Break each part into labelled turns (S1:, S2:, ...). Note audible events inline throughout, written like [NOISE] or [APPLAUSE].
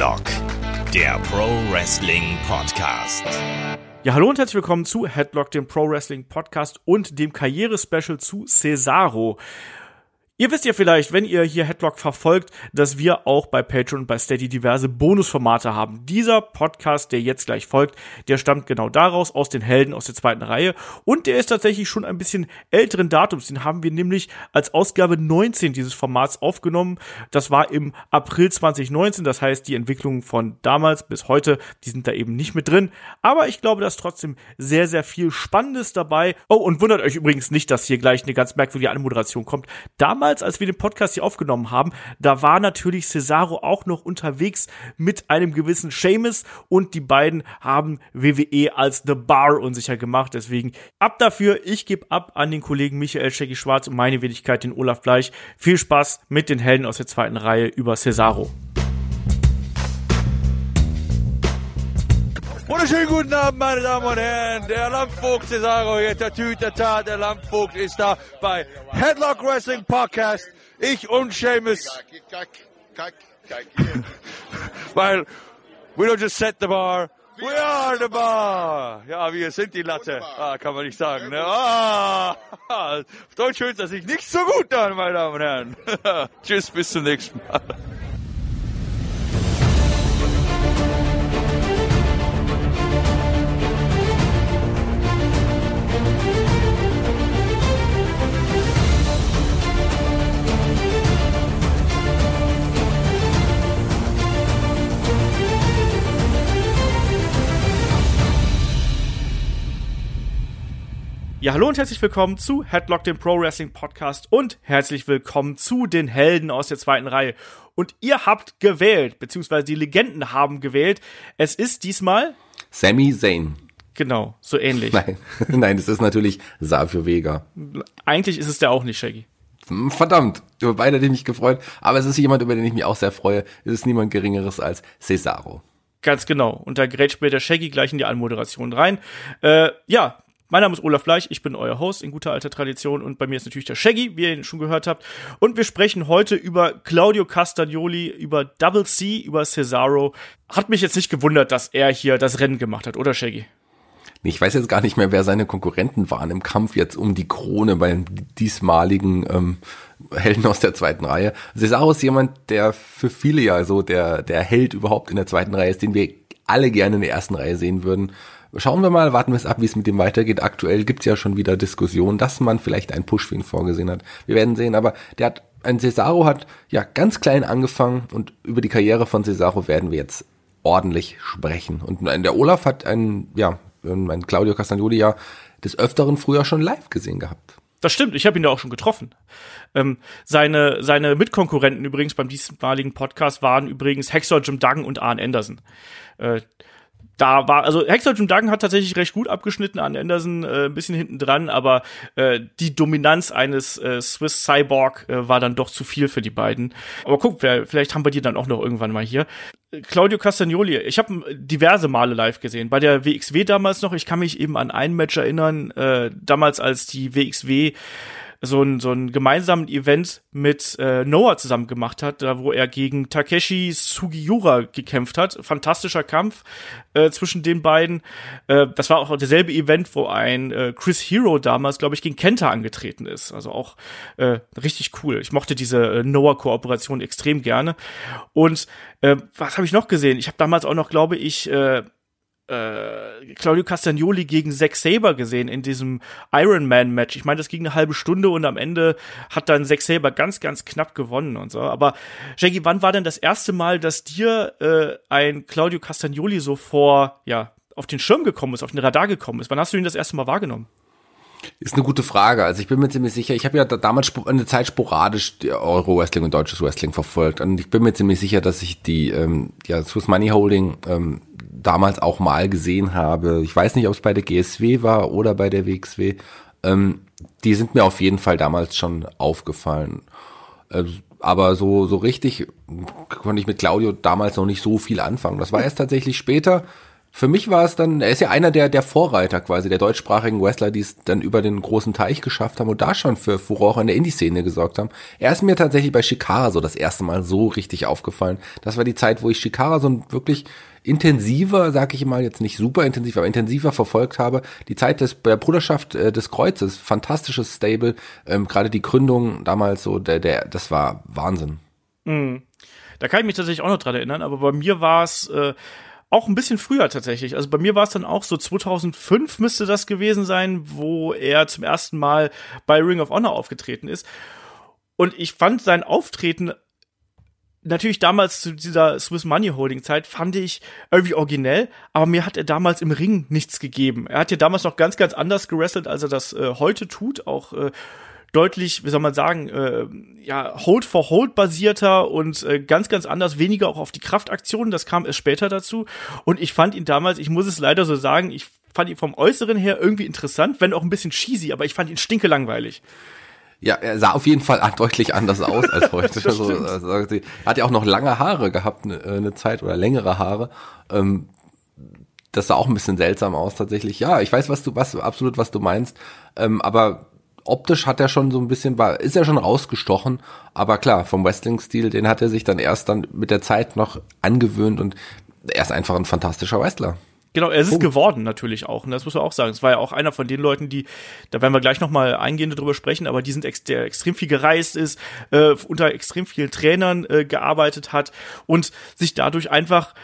S1: Headlock, der Pro Wrestling Podcast.
S2: Ja, hallo und herzlich willkommen zu Headlock, dem Pro Wrestling Podcast und dem Karriere-Special zu Cesaro. Ihr wisst ja vielleicht, wenn ihr hier Headlock verfolgt, dass wir auch bei Patreon und bei Steady diverse Bonusformate haben. Dieser Podcast, der jetzt gleich folgt, der stammt genau daraus, aus den Helden aus der zweiten Reihe. Und der ist tatsächlich schon ein bisschen älteren Datums. Den haben wir nämlich als Ausgabe 19 dieses Formats aufgenommen. Das war im April 2019. Das heißt, die Entwicklungen von damals bis heute, die sind da eben nicht mit drin. Aber ich glaube, da ist trotzdem sehr, sehr viel Spannendes dabei. Oh, und wundert euch übrigens nicht, dass hier gleich eine ganz merkwürdige Anmoderation kommt. Damals damals, als wir den Podcast hier aufgenommen haben, da war natürlich Cesaro auch noch unterwegs mit einem gewissen Seamus und die beiden haben WWE als The Bar unsicher gemacht. Deswegen ab dafür. Ich gebe ab an den Kollegen Michael Shaggy Schwarz und meine Wenigkeit, den Olaf Bleich. Viel Spaß mit den Helden aus der zweiten Reihe über Cesaro.
S3: Wunderschönen guten Abend, meine Damen und Herren. Der Landvogt Cesaro hier, der Tütata, der Landvogt ist da bei Headlock Wrestling Podcast. Ich und Seamus. [LAUGHS] Weil, we don't just set the bar, we are the bar. Ja, wir sind die Latte. Ah, kann man nicht sagen. Ne? Ah, [LAUGHS] auf Deutsch hört das sich nicht so gut an, meine Damen und Herren. [LAUGHS] Tschüss, bis zum nächsten Mal.
S2: Ja, hallo und herzlich willkommen zu Headlock, dem Pro Wrestling Podcast und herzlich willkommen zu den Helden aus der zweiten Reihe. Und ihr habt gewählt, beziehungsweise die Legenden haben gewählt. Es ist diesmal
S4: Sami Zayn.
S2: Genau, so ähnlich.
S4: Nein, [LAUGHS] nein, es ist natürlich Savio Vega.
S2: Eigentlich ist es der auch nicht, Shaggy.
S4: Hm, Verdammt, über beide hätte ich mich gefreut, aber es ist jemand, über den ich mich auch sehr freue. Es ist niemand Geringeres als Cesaro.
S2: Ganz genau. Und da gerät später Shaggy gleich in die Anmoderation rein. Äh, ja, mein Name ist Olaf Bleich, ich bin euer Host in guter alter Tradition und bei mir ist natürlich der Shaggy, wie ihr ihn schon gehört habt. Und wir sprechen heute über Claudio Castagnoli, über Double C, über Cesaro. Hat mich jetzt nicht gewundert, dass er hier das Rennen gemacht hat, oder Shaggy?
S4: Ich weiß jetzt gar nicht mehr, wer seine Konkurrenten waren im Kampf jetzt um die Krone beim diesmaligen ähm, Helden aus der zweiten Reihe. Cesaro ist jemand, der für viele ja so der, der Held überhaupt in der zweiten Reihe ist, den wir alle gerne in der ersten Reihe sehen würden. Schauen wir mal, warten wir es ab, wie es mit dem weitergeht. Aktuell gibt es ja schon wieder Diskussionen, dass man vielleicht einen Push für ihn vorgesehen hat. Wir werden sehen, aber der hat, ein Cesaro hat ja ganz klein angefangen und über die Karriere von Cesaro werden wir jetzt ordentlich sprechen. Und der Olaf hat einen, ja, mein Claudio Castagnoli ja des Öfteren früher schon live gesehen gehabt.
S2: Das stimmt, ich habe ihn da auch schon getroffen. Ähm, seine, seine Mitkonkurrenten übrigens beim diesmaligen Podcast waren übrigens Hexer Jim Duggan und Arn Anderson. Äh, da war, also Hexer Jim Duggan hat tatsächlich recht gut abgeschnitten an Anderson, äh, ein bisschen hinten dran, aber äh, die Dominanz eines äh, Swiss Cyborg äh, war dann doch zu viel für die beiden. Aber guck, vielleicht haben wir die dann auch noch irgendwann mal hier. Claudio Castagnoli, ich habe diverse Male live gesehen. Bei der WXW damals noch, ich kann mich eben an ein Match erinnern, äh, damals als die WXW so ein, so ein gemeinsamen Event mit äh, Noah zusammen gemacht hat, da wo er gegen Takeshi Sugiura gekämpft hat. Fantastischer Kampf äh, zwischen den beiden. Äh, das war auch derselbe Event, wo ein äh, Chris Hero damals, glaube ich, gegen Kenta angetreten ist. Also auch äh, richtig cool. Ich mochte diese äh, Noah-Kooperation extrem gerne. Und äh, was habe ich noch gesehen? Ich habe damals auch noch, glaube ich, äh, äh, Claudio Castagnoli gegen Zack Saber gesehen in diesem Iron Man Match. Ich meine, das ging eine halbe Stunde und am Ende hat dann Zack Saber ganz, ganz knapp gewonnen und so. Aber Jackie, wann war denn das erste Mal, dass dir äh, ein Claudio Castagnoli so vor, ja, auf den Schirm gekommen ist, auf den Radar gekommen ist? Wann hast du ihn das erste Mal wahrgenommen?
S4: Ist eine gute Frage. Also ich bin mir ziemlich sicher, ich habe ja damals eine Zeit sporadisch Euro-Wrestling und deutsches Wrestling verfolgt. Und ich bin mir ziemlich sicher, dass ich die ähm, ja, Swiss Money Holding ähm, damals auch mal gesehen habe. Ich weiß nicht, ob es bei der GSW war oder bei der WXW. Ähm, die sind mir auf jeden Fall damals schon aufgefallen. Äh, aber so, so richtig konnte ich mit Claudio damals noch nicht so viel anfangen. Das war erst tatsächlich später, Für mich war es dann, er ist ja einer der, der Vorreiter quasi, der deutschsprachigen Wrestler, die es dann über den großen Teich geschafft haben und da schon für Furore in der Indie-Szene gesorgt haben. Er ist mir tatsächlich bei Shikara so das erste Mal so richtig aufgefallen. Das war die Zeit, wo ich Shikara so ein wirklich intensiver, sag ich mal, jetzt nicht super intensiv, aber intensiver verfolgt habe. Die Zeit des, der Bruderschaft äh, des Kreuzes, fantastisches Stable, ähm, gerade die Gründung damals so, der, der, das war Wahnsinn.
S2: Mhm. Da kann ich mich tatsächlich auch noch dran erinnern, aber bei mir war es äh, auch ein bisschen früher tatsächlich. Also bei mir war es dann auch so 2005 müsste das gewesen sein, wo er zum ersten Mal bei Ring of Honor aufgetreten ist. Und ich fand sein Auftreten natürlich damals zu dieser Swiss Money Holding Zeit fand ich irgendwie originell, aber mir hat er damals im Ring nichts gegeben. Er hat ja damals noch ganz, ganz anders gewrestelt, als er das äh, heute tut, auch äh, deutlich, wie soll man sagen, äh, ja, Hold for Hold basierter und äh, ganz, ganz anders, weniger auch auf die Kraftaktionen, das kam erst später dazu. Und ich fand ihn damals, ich muss es leider so sagen, ich fand ihn vom Äußeren her irgendwie interessant, wenn auch ein bisschen cheesy, aber ich fand ihn stinkelangweilig.
S4: Ja, er sah auf jeden Fall [LAUGHS] deutlich anders aus als [LAUGHS] heute. also, also, er hat ja auch noch lange Haare gehabt, eine, eine Zeit oder längere Haare. Ähm, das sah auch ein bisschen seltsam aus tatsächlich. Ja, ich weiß, was du, was absolut, was du meinst. Ähm, aber optisch hat er schon so ein bisschen, war, ist er schon rausgestochen, aber klar, vom Wrestling-Stil, den hat er sich dann erst dann mit der Zeit noch angewöhnt und er ist einfach ein fantastischer Wrestler.
S2: Genau, er ist es geworden natürlich auch. Und das muss man auch sagen. Es war ja auch einer von den Leuten, die, da werden wir gleich nochmal eingehend drüber sprechen, aber die sind ex der extrem viel gereist ist, äh, unter extrem vielen Trainern äh, gearbeitet hat und sich dadurch einfach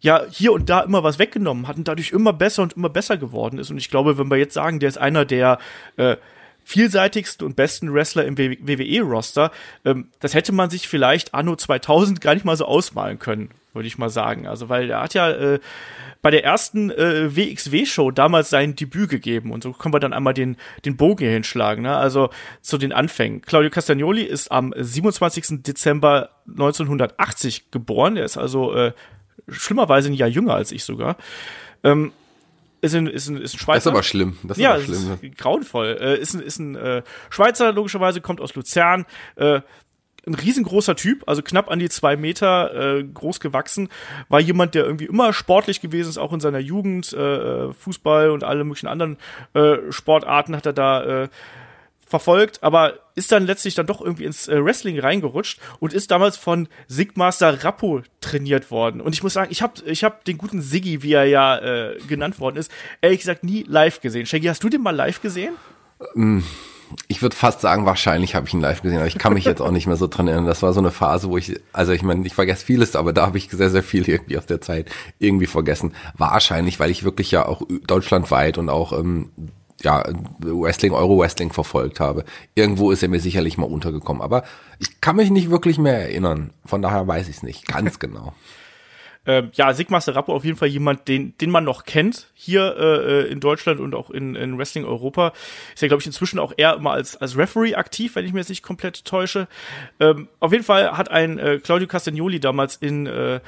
S2: ja hier und da immer was weggenommen hat und dadurch immer besser und immer besser geworden ist. Und ich glaube, wenn wir jetzt sagen, der ist einer der äh, vielseitigsten und besten Wrestler im WWE-Roster. Ähm, das hätte man sich vielleicht anno 2000 gar nicht mal so ausmalen können, würde ich mal sagen. Also, weil er hat ja äh, bei der ersten äh, WXW-Show damals sein Debüt gegeben und so können wir dann einmal den, den Bogen hier hinschlagen. Ne? Also zu den Anfängen. Claudio Castagnoli ist am 27. Dezember 1980 geboren. Er ist also äh, schlimmerweise ein Jahr jünger als ich sogar. Ähm, ist ein, ist ein, ist ein Schweizer.
S4: Das ist aber schlimm. Das ist
S2: ja,
S4: aber schlimm.
S2: Ist grauenvoll. Äh, ist ein, ist ein äh, Schweizer, logischerweise, kommt aus Luzern. Äh, ein riesengroßer Typ, also knapp an die zwei Meter äh, groß gewachsen, war jemand, der irgendwie immer sportlich gewesen ist, auch in seiner Jugend, äh, Fußball und alle möglichen anderen äh, Sportarten hat er da äh, verfolgt, aber ist dann letztlich dann doch irgendwie ins äh, Wrestling reingerutscht und ist damals von Sigmaster Rappo trainiert worden. Und ich muss sagen, ich habe ich hab den guten Siggi, wie er ja äh, genannt worden ist, ehrlich gesagt nie live gesehen. Shaggy, hast du den mal live gesehen?
S4: Ich würde fast sagen, wahrscheinlich habe ich ihn live gesehen, aber ich kann mich jetzt auch nicht mehr so dran erinnern. Das war so eine Phase, wo ich, also ich meine, ich vergesse vieles, aber da habe ich sehr, sehr viel irgendwie aus der Zeit irgendwie vergessen. Wahrscheinlich, weil ich wirklich ja auch deutschlandweit und auch ähm, ja, Wrestling, Euro-Wrestling verfolgt habe. Irgendwo ist er mir sicherlich mal untergekommen. Aber ich kann mich nicht wirklich mehr erinnern. Von daher weiß ich es nicht ganz [LAUGHS] genau.
S2: Ähm, ja, Sigmar Serappo auf jeden Fall jemand, den, den man noch kennt hier äh, in Deutschland und auch in, in Wrestling Europa. Ist ja, glaube ich, inzwischen auch eher immer als, als Referee aktiv, wenn ich mir jetzt nicht komplett täusche. Ähm, auf jeden Fall hat ein äh, Claudio Castagnoli damals in äh,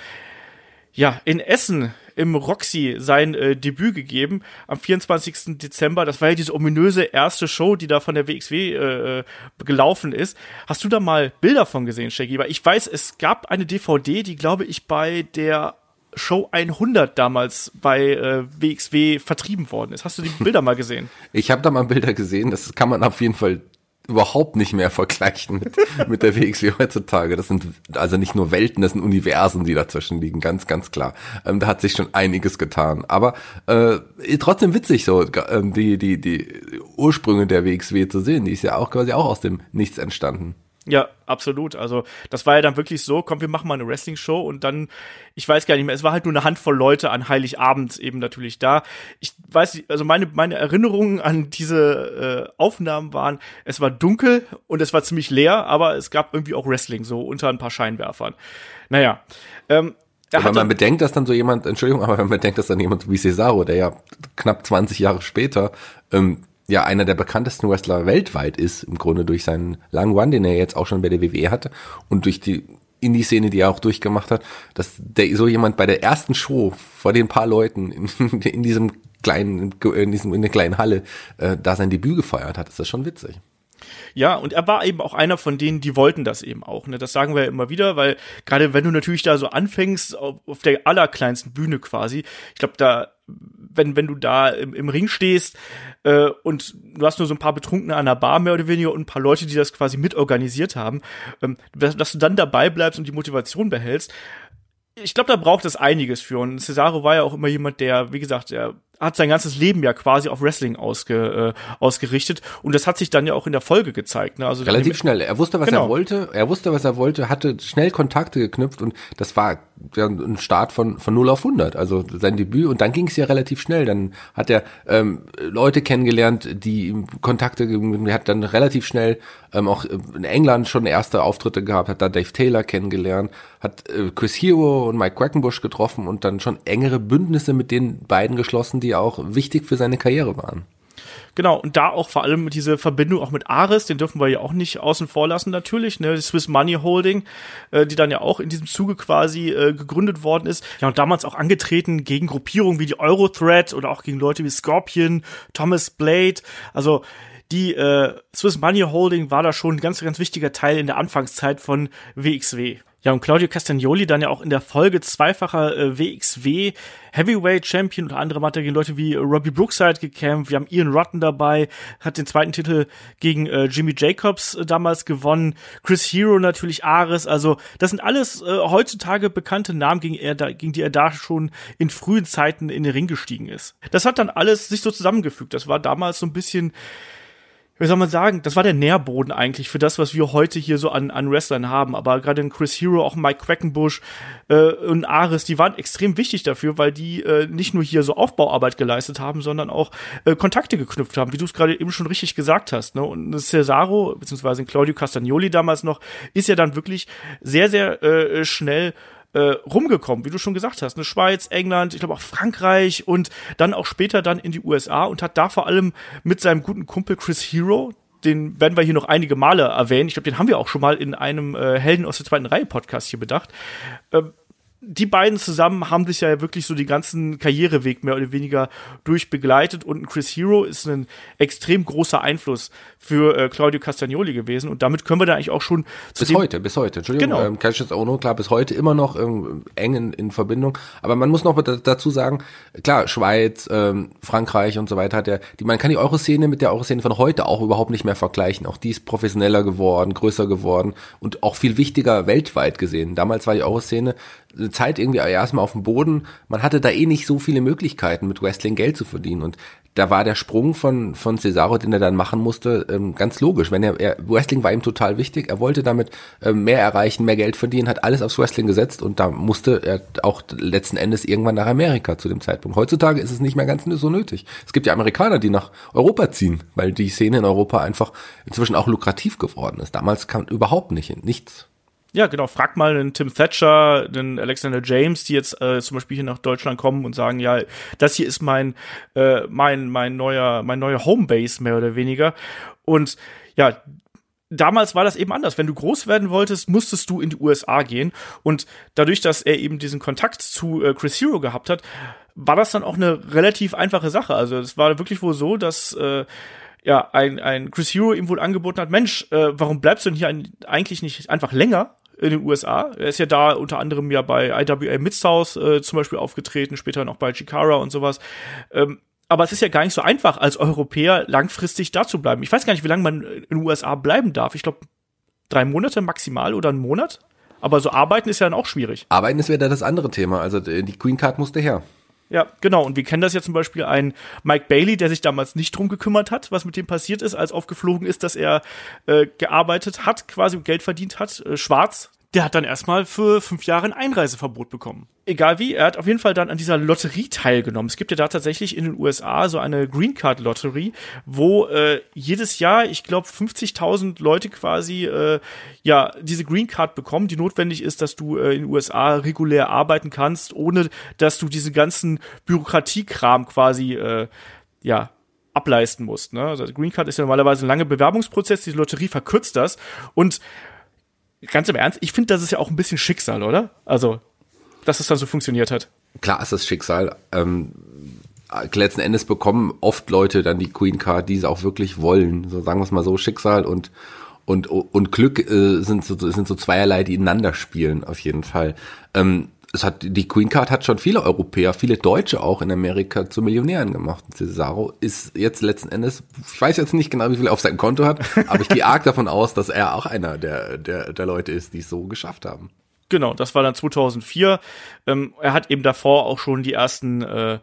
S2: ja, in Essen im Roxy sein äh, Debüt gegeben am 24. Dezember. Das war ja diese ominöse erste Show, die da von der WXW äh, äh, gelaufen ist. Hast du da mal Bilder von gesehen, Shaggy? Weil ich weiß, es gab eine DVD, die glaube ich bei der Show 100 damals bei äh, WXW vertrieben worden ist. Hast du die [LAUGHS] Bilder mal gesehen?
S4: Ich habe da mal Bilder gesehen. Das kann man auf jeden Fall überhaupt nicht mehr vergleichen mit, [LAUGHS] mit der WXW heutzutage. Das sind also nicht nur Welten, das sind Universen, die dazwischen liegen, ganz, ganz klar. Ähm, da hat sich schon einiges getan. Aber äh, trotzdem witzig so, ähm, die, die, die Ursprünge der WXW zu sehen, die ist ja auch quasi auch aus dem Nichts entstanden.
S2: Ja, absolut. Also das war ja dann wirklich so, komm, wir machen mal eine Wrestling-Show und dann, ich weiß gar nicht mehr, es war halt nur eine Handvoll Leute an Heiligabend eben natürlich da. Ich weiß nicht, also meine, meine Erinnerungen an diese äh, Aufnahmen waren, es war dunkel und es war ziemlich leer, aber es gab irgendwie auch Wrestling, so unter ein paar Scheinwerfern. Naja. Ähm,
S4: aber man bedenkt, dass dann so jemand, Entschuldigung, aber wenn man bedenkt, dass dann jemand wie Cesaro, der ja knapp 20 Jahre später ähm, ja einer der bekanntesten Wrestler weltweit ist, im Grunde durch seinen langen Run, den er jetzt auch schon bei der WWE hatte und durch die Indie-Szene, die er auch durchgemacht hat, dass der so jemand bei der ersten Show vor den paar Leuten in, [LAUGHS] in diesem kleinen, in diesem in der kleinen Halle äh, da sein Debüt gefeiert hat, ist das schon witzig.
S2: Ja, und er war eben auch einer von denen, die wollten das eben auch. Ne? Das sagen wir ja immer wieder, weil gerade wenn du natürlich da so anfängst, auf, auf der allerkleinsten Bühne quasi, ich glaube, da, wenn, wenn du da im, im Ring stehst äh, und du hast nur so ein paar Betrunkene an der Bar mehr oder weniger und ein paar Leute, die das quasi mitorganisiert haben, ähm, dass, dass du dann dabei bleibst und die Motivation behältst, ich glaube, da braucht es einiges für. Und Cesaro war ja auch immer jemand, der, wie gesagt, der hat sein ganzes Leben ja quasi auf Wrestling ausge, äh, ausgerichtet und das hat sich dann ja auch in der Folge gezeigt. Ne? Also
S4: Relativ schnell. Er wusste, was
S2: Genau.
S4: er wollte. Er wusste, was er wollte, hatte schnell Kontakte geknüpft und das war ja ein Start von von 0 auf 100. Also sein Debüt und dann ging es ja relativ schnell. Dann hat er ähm, Leute kennengelernt, die ihm Kontakte gegeben. Er hat dann relativ schnell ähm, auch in England schon erste Auftritte gehabt, hat da Dave Taylor kennengelernt, hat äh, Chris Hero und Mike Quackenbush getroffen und dann schon engere Bündnisse mit den beiden geschlossen, die auch wichtig für seine Karriere waren.
S2: Genau, und da auch vor allem diese Verbindung auch mit Ares, den dürfen wir ja auch nicht außen vor lassen natürlich, ne, die Swiss Money Holding, äh, die dann ja auch in diesem Zuge quasi äh, gegründet worden ist. Ja, und damals auch angetreten gegen Gruppierungen wie die Eurothread oder auch gegen Leute wie Scorpion, Thomas Blade, also die äh, Swiss Money Holding war da schon ein ganz, ganz wichtiger Teil in der Anfangszeit von WXW. Ja, und Claudio Castagnoli dann ja auch in der Folge zweifacher äh, WXW Heavyweight Champion. Unter anderem hat er gegen Leute wie Robbie Brookside gekämpft. Wir haben Ian Rotten dabei, hat den zweiten Titel gegen äh, Jimmy Jacobs äh, damals gewonnen. Chris Hero natürlich, Ares. Also das sind alles äh, heutzutage bekannte Namen, gegen, er da, gegen die er da schon in frühen Zeiten in den Ring gestiegen ist. Das hat dann alles sich so zusammengefügt. Das war damals so ein bisschen wie soll man sagen, das war der Nährboden eigentlich für das, was wir heute hier so an, an Wrestlern haben. Aber gerade in Chris Hero, auch Mike Quackenbush äh, und Ares, die waren extrem wichtig dafür, weil die äh, nicht nur hier so Aufbauarbeit geleistet haben, sondern auch äh, Kontakte geknüpft haben, wie du es gerade eben schon richtig gesagt hast. Ne? Und Cesaro, beziehungsweise Claudio Castagnoli damals noch, ist ja dann wirklich sehr, sehr äh, schnell äh, rumgekommen, wie du schon gesagt hast. Ne? Schweiz, England, ich glaube auch Frankreich und dann auch später dann in die USA und hat da vor allem mit seinem guten Kumpel Chris Hero, den werden wir hier noch einige Male erwähnen. Ich glaube, den haben wir auch schon mal in einem äh, Helden aus der zweiten Reihe Podcast hier bedacht. Ähm, die beiden zusammen haben sich ja wirklich so die ganzen Karriereweg mehr oder weniger durchbegleitet und Chris Hero ist ein extrem großer Einfluss für äh, Claudio Castagnoli gewesen und damit können wir da eigentlich auch schon
S4: Bis heute, bis heute. Entschuldigung,
S2: Genau.
S4: ähm, Cassius Ono, klar, bis heute immer noch ähm, eng in, in Verbindung. Aber man muss noch da- dazu sagen, klar, Schweiz, ähm, Frankreich und so weiter hat ja, die, man kann die Euro-Szene mit der Euro-Szene von heute auch überhaupt nicht mehr vergleichen. Auch die ist professioneller geworden, größer geworden und auch viel wichtiger weltweit gesehen. Damals war die Euro-Szene eine Zeit irgendwie erstmal auf dem Boden. Man hatte da eh nicht so viele Möglichkeiten, mit Wrestling Geld zu verdienen. Und da war der Sprung von, von Cesaro, den er dann machen musste, ähm, ganz logisch. Wenn er, er, Wrestling war ihm total wichtig. Er wollte damit ähm, mehr erreichen, mehr Geld verdienen, hat alles aufs Wrestling gesetzt und da musste er auch letzten Endes irgendwann nach Amerika zu dem Zeitpunkt. Heutzutage ist es nicht mehr ganz so nötig. Es gibt ja Amerikaner, die nach Europa ziehen, weil die Szene in Europa einfach inzwischen auch lukrativ geworden ist. Damals kam überhaupt nicht hin, nichts.
S2: Ja, genau. Frag mal den Tim Thatcher, den Alexander James, die jetzt äh, zum Beispiel hier nach Deutschland kommen und sagen, ja, das hier ist mein, äh, mein, mein neuer, mein neuer Homebase mehr oder weniger. Und ja, damals war das eben anders. Wenn du groß werden wolltest, musstest du in die USA gehen. Und dadurch, dass er eben diesen Kontakt zu äh, Chris Hero gehabt hat, war das dann auch eine relativ einfache Sache. Also es war wirklich wohl so, dass äh, ja, ein, ein Chris Hero ihm wohl angeboten hat, Mensch, äh, warum bleibst du denn hier ein, eigentlich nicht einfach länger in den USA? Er ist ja da unter anderem ja bei IWA Mid-South äh, zum Beispiel aufgetreten, später noch bei Chikara und sowas. Ähm, aber es ist ja gar nicht so einfach, als Europäer langfristig da zu bleiben. Ich weiß gar nicht, wie lange man in den USA bleiben darf. Ich glaube, drei Monate maximal oder einen Monat. Aber so arbeiten ist ja dann auch schwierig.
S4: Arbeiten ist wieder das andere Thema. Also äh, die Queen Card musste her.
S2: Ja, genau. Und wir kennen das ja zum Beispiel ein Mike Bailey, der sich damals nicht drum gekümmert hat, was mit dem passiert ist, als aufgeflogen ist, dass er äh, gearbeitet hat, quasi Geld verdient hat, äh, schwarz. Der hat dann erstmal für fünf Jahre ein Einreiseverbot bekommen. Egal wie, er hat auf jeden Fall dann an dieser Lotterie teilgenommen. Es gibt ja da tatsächlich in den USA so eine Green Card Lotterie, wo äh, jedes Jahr, ich glaube, 50.000 Leute quasi äh, ja diese Green Card bekommen, die notwendig ist, dass du äh, in den USA regulär arbeiten kannst, ohne dass du diesen ganzen Bürokratiekram quasi äh, ja ableisten musst. Ne? Also Green Card ist ja normalerweise ein langer Bewerbungsprozess, die Lotterie verkürzt das und ganz im Ernst, ich finde, das ist ja auch ein bisschen Schicksal, oder? Also, dass es dann so funktioniert hat.
S4: Klar ist das Schicksal. Ähm, letzten Endes bekommen oft Leute dann die Queen Card, die es auch wirklich wollen. So sagen wir es mal so, Schicksal und und und Glück äh, sind so sind so zweierlei, die ineinander spielen auf jeden Fall. Ähm, es hat die Queen Card hat schon viele Europäer, viele Deutsche auch in Amerika zu Millionären gemacht. Cesaro ist jetzt letzten Endes, ich weiß jetzt nicht genau, wie viel er auf seinem Konto hat, [LAUGHS] aber ich gehe arg davon aus, dass er auch einer der der der Leute ist, die es so geschafft haben.
S2: Genau, das war dann 2004. Ähm, er hat eben davor auch schon die ersten äh,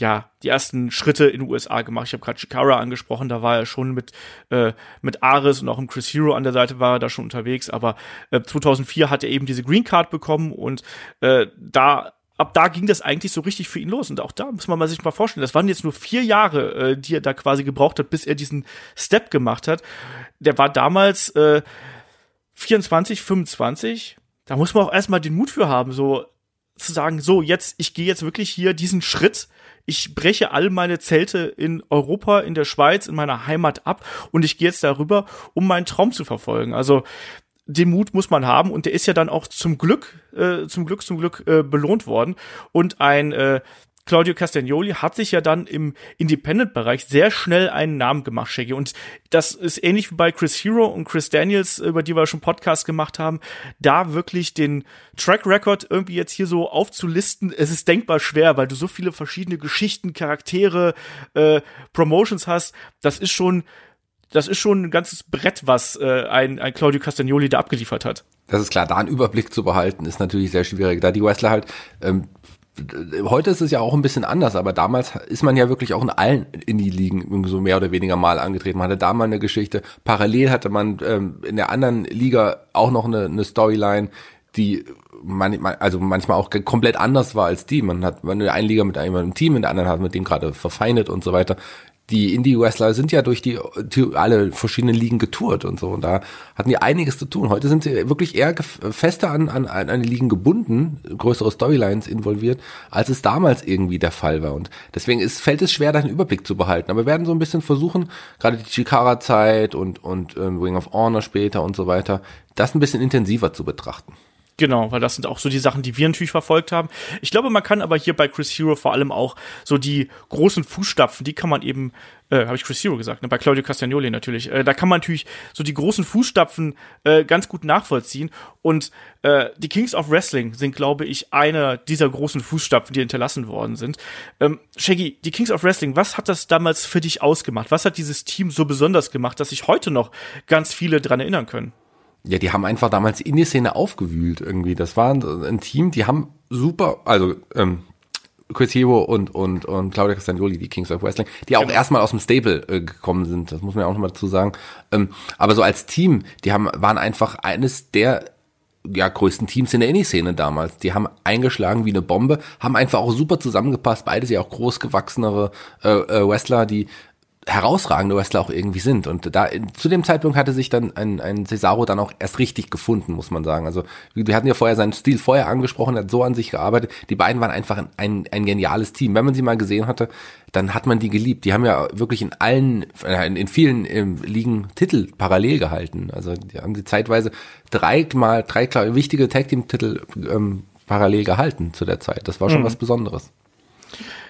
S2: ja, die ersten Schritte in den USA gemacht. Ich habe gerade Chikara angesprochen, da war er schon mit, äh, mit Ares und auch im Chris Hero an der Seite war er da schon unterwegs, aber äh, 2004 hat er eben diese Green Card bekommen und äh, da ab da ging das eigentlich so richtig für ihn los. Und auch da muss man sich mal vorstellen, das waren jetzt nur vier Jahre, äh, die er da quasi gebraucht hat, bis er diesen Step gemacht hat. Der war damals äh, 24, 25. Da muss man auch erstmal den Mut für haben, so zu sagen, so jetzt, ich gehe jetzt wirklich hier diesen Schritt ich breche all meine Zelte in Europa, in der Schweiz, in meiner Heimat ab und ich gehe jetzt darüber, um meinen Traum zu verfolgen. Also den Mut muss man haben und der ist ja dann auch zum Glück, äh, zum Glück, zum Glück äh, belohnt worden. Und ein äh, Claudio Castagnoli hat sich ja dann im Independent-Bereich sehr schnell einen Namen gemacht, Shaggy. Und das ist ähnlich wie bei Chris Hero und Chris Daniels, über die wir schon Podcast gemacht haben, da wirklich den Track Record irgendwie jetzt hier so aufzulisten, es ist denkbar schwer, weil du so viele verschiedene Geschichten, Charaktere, äh, Promotions hast. Das ist schon, das ist schon ein ganzes Brett, was äh, ein, ein Claudio Castagnoli da abgeliefert hat.
S4: Das ist klar, da einen Überblick zu behalten, ist natürlich sehr schwierig. Da die Wrestler halt ähm, heute ist es ja auch ein bisschen anders, aber damals ist man ja wirklich auch in allen Indie-Ligen so mehr oder weniger mal angetreten. Man hatte da mal eine Geschichte. Parallel hatte man ähm, in der anderen Liga auch noch eine, eine Storyline, die man, also manchmal auch komplett anders war als die. Man hat man in der einen Liga mit einem Team, in der anderen hat mit dem gerade verfeindet und so weiter die Indie-Wrestler sind ja durch die, die, alle verschiedenen Ligen getourt und so. Und da hatten die einiges zu tun. Heute sind sie wirklich eher fester an, an, an eine Ligen gebunden, größere Storylines involviert, als es damals irgendwie der Fall war. Und deswegen ist, fällt es schwer, da einen Überblick zu behalten. Aber wir werden so ein bisschen versuchen, gerade die Chikara-Zeit und, und ähm, Ring of Honor später und so weiter, das ein bisschen intensiver zu betrachten.
S2: Genau, weil das sind auch so die Sachen, die wir natürlich verfolgt haben. Ich glaube, man kann aber hier bei Chris Hero vor allem auch so die großen Fußstapfen, die kann man eben, äh, habe ich Chris Hero gesagt, ne? bei Claudio Castagnoli natürlich, äh, da kann man natürlich so die großen Fußstapfen äh, ganz gut nachvollziehen. Und äh, die Kings of Wrestling sind, glaube ich, einer dieser großen Fußstapfen, die hinterlassen worden sind. Ähm, Shaggy, die Kings of Wrestling, was hat das damals für dich ausgemacht? Was hat dieses Team so besonders gemacht, dass sich heute noch ganz viele dran erinnern können?
S4: Ja, die haben einfach damals in die Szene aufgewühlt irgendwie. Das war ein, Team, die haben super, also ähm, Chris Hero und, und, und Claudia Castagnoli, die Kings of Wrestling, die auch genau. erstmal aus dem Stable äh, gekommen sind, das muss man ja auch nochmal dazu sagen. Ähm, aber so als Team, die haben, waren einfach eines der ja, größten Teams in der Indie-Szene damals. Die haben eingeschlagen wie eine Bombe, haben einfach auch super zusammengepasst, beides ja auch großgewachsenere äh, äh, Wrestler, die herausragende Wrestler auch irgendwie sind. Und da zu dem Zeitpunkt hatte sich dann ein, ein Cesaro dann auch erst richtig gefunden, muss man sagen. Also wir hatten ja vorher seinen Stil vorher angesprochen, hat so an sich gearbeitet. Die beiden waren einfach ein, ein geniales Team. Wenn man sie mal gesehen hatte, dann hat man die geliebt. Die haben ja wirklich in allen, in, in vielen ähm, Ligen Titel parallel gehalten. Also die haben die zeitweise dreimal, drei klar, wichtige Tag Team Titel ähm, parallel gehalten zu der Zeit. Das war schon mhm. was Besonderes.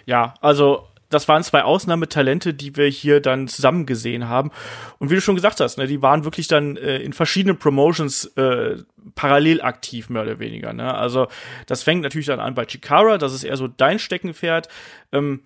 S2: Ja, also das waren zwei Ausnahmetalente, die wir hier dann zusammen gesehen haben. Und wie du schon gesagt hast, ne, die waren wirklich dann äh, in verschiedenen Promotions äh, parallel aktiv, mehr oder weniger. Ne? Also das fängt natürlich dann an bei Chikara, das ist eher so dein Steckenpferd. Ähm,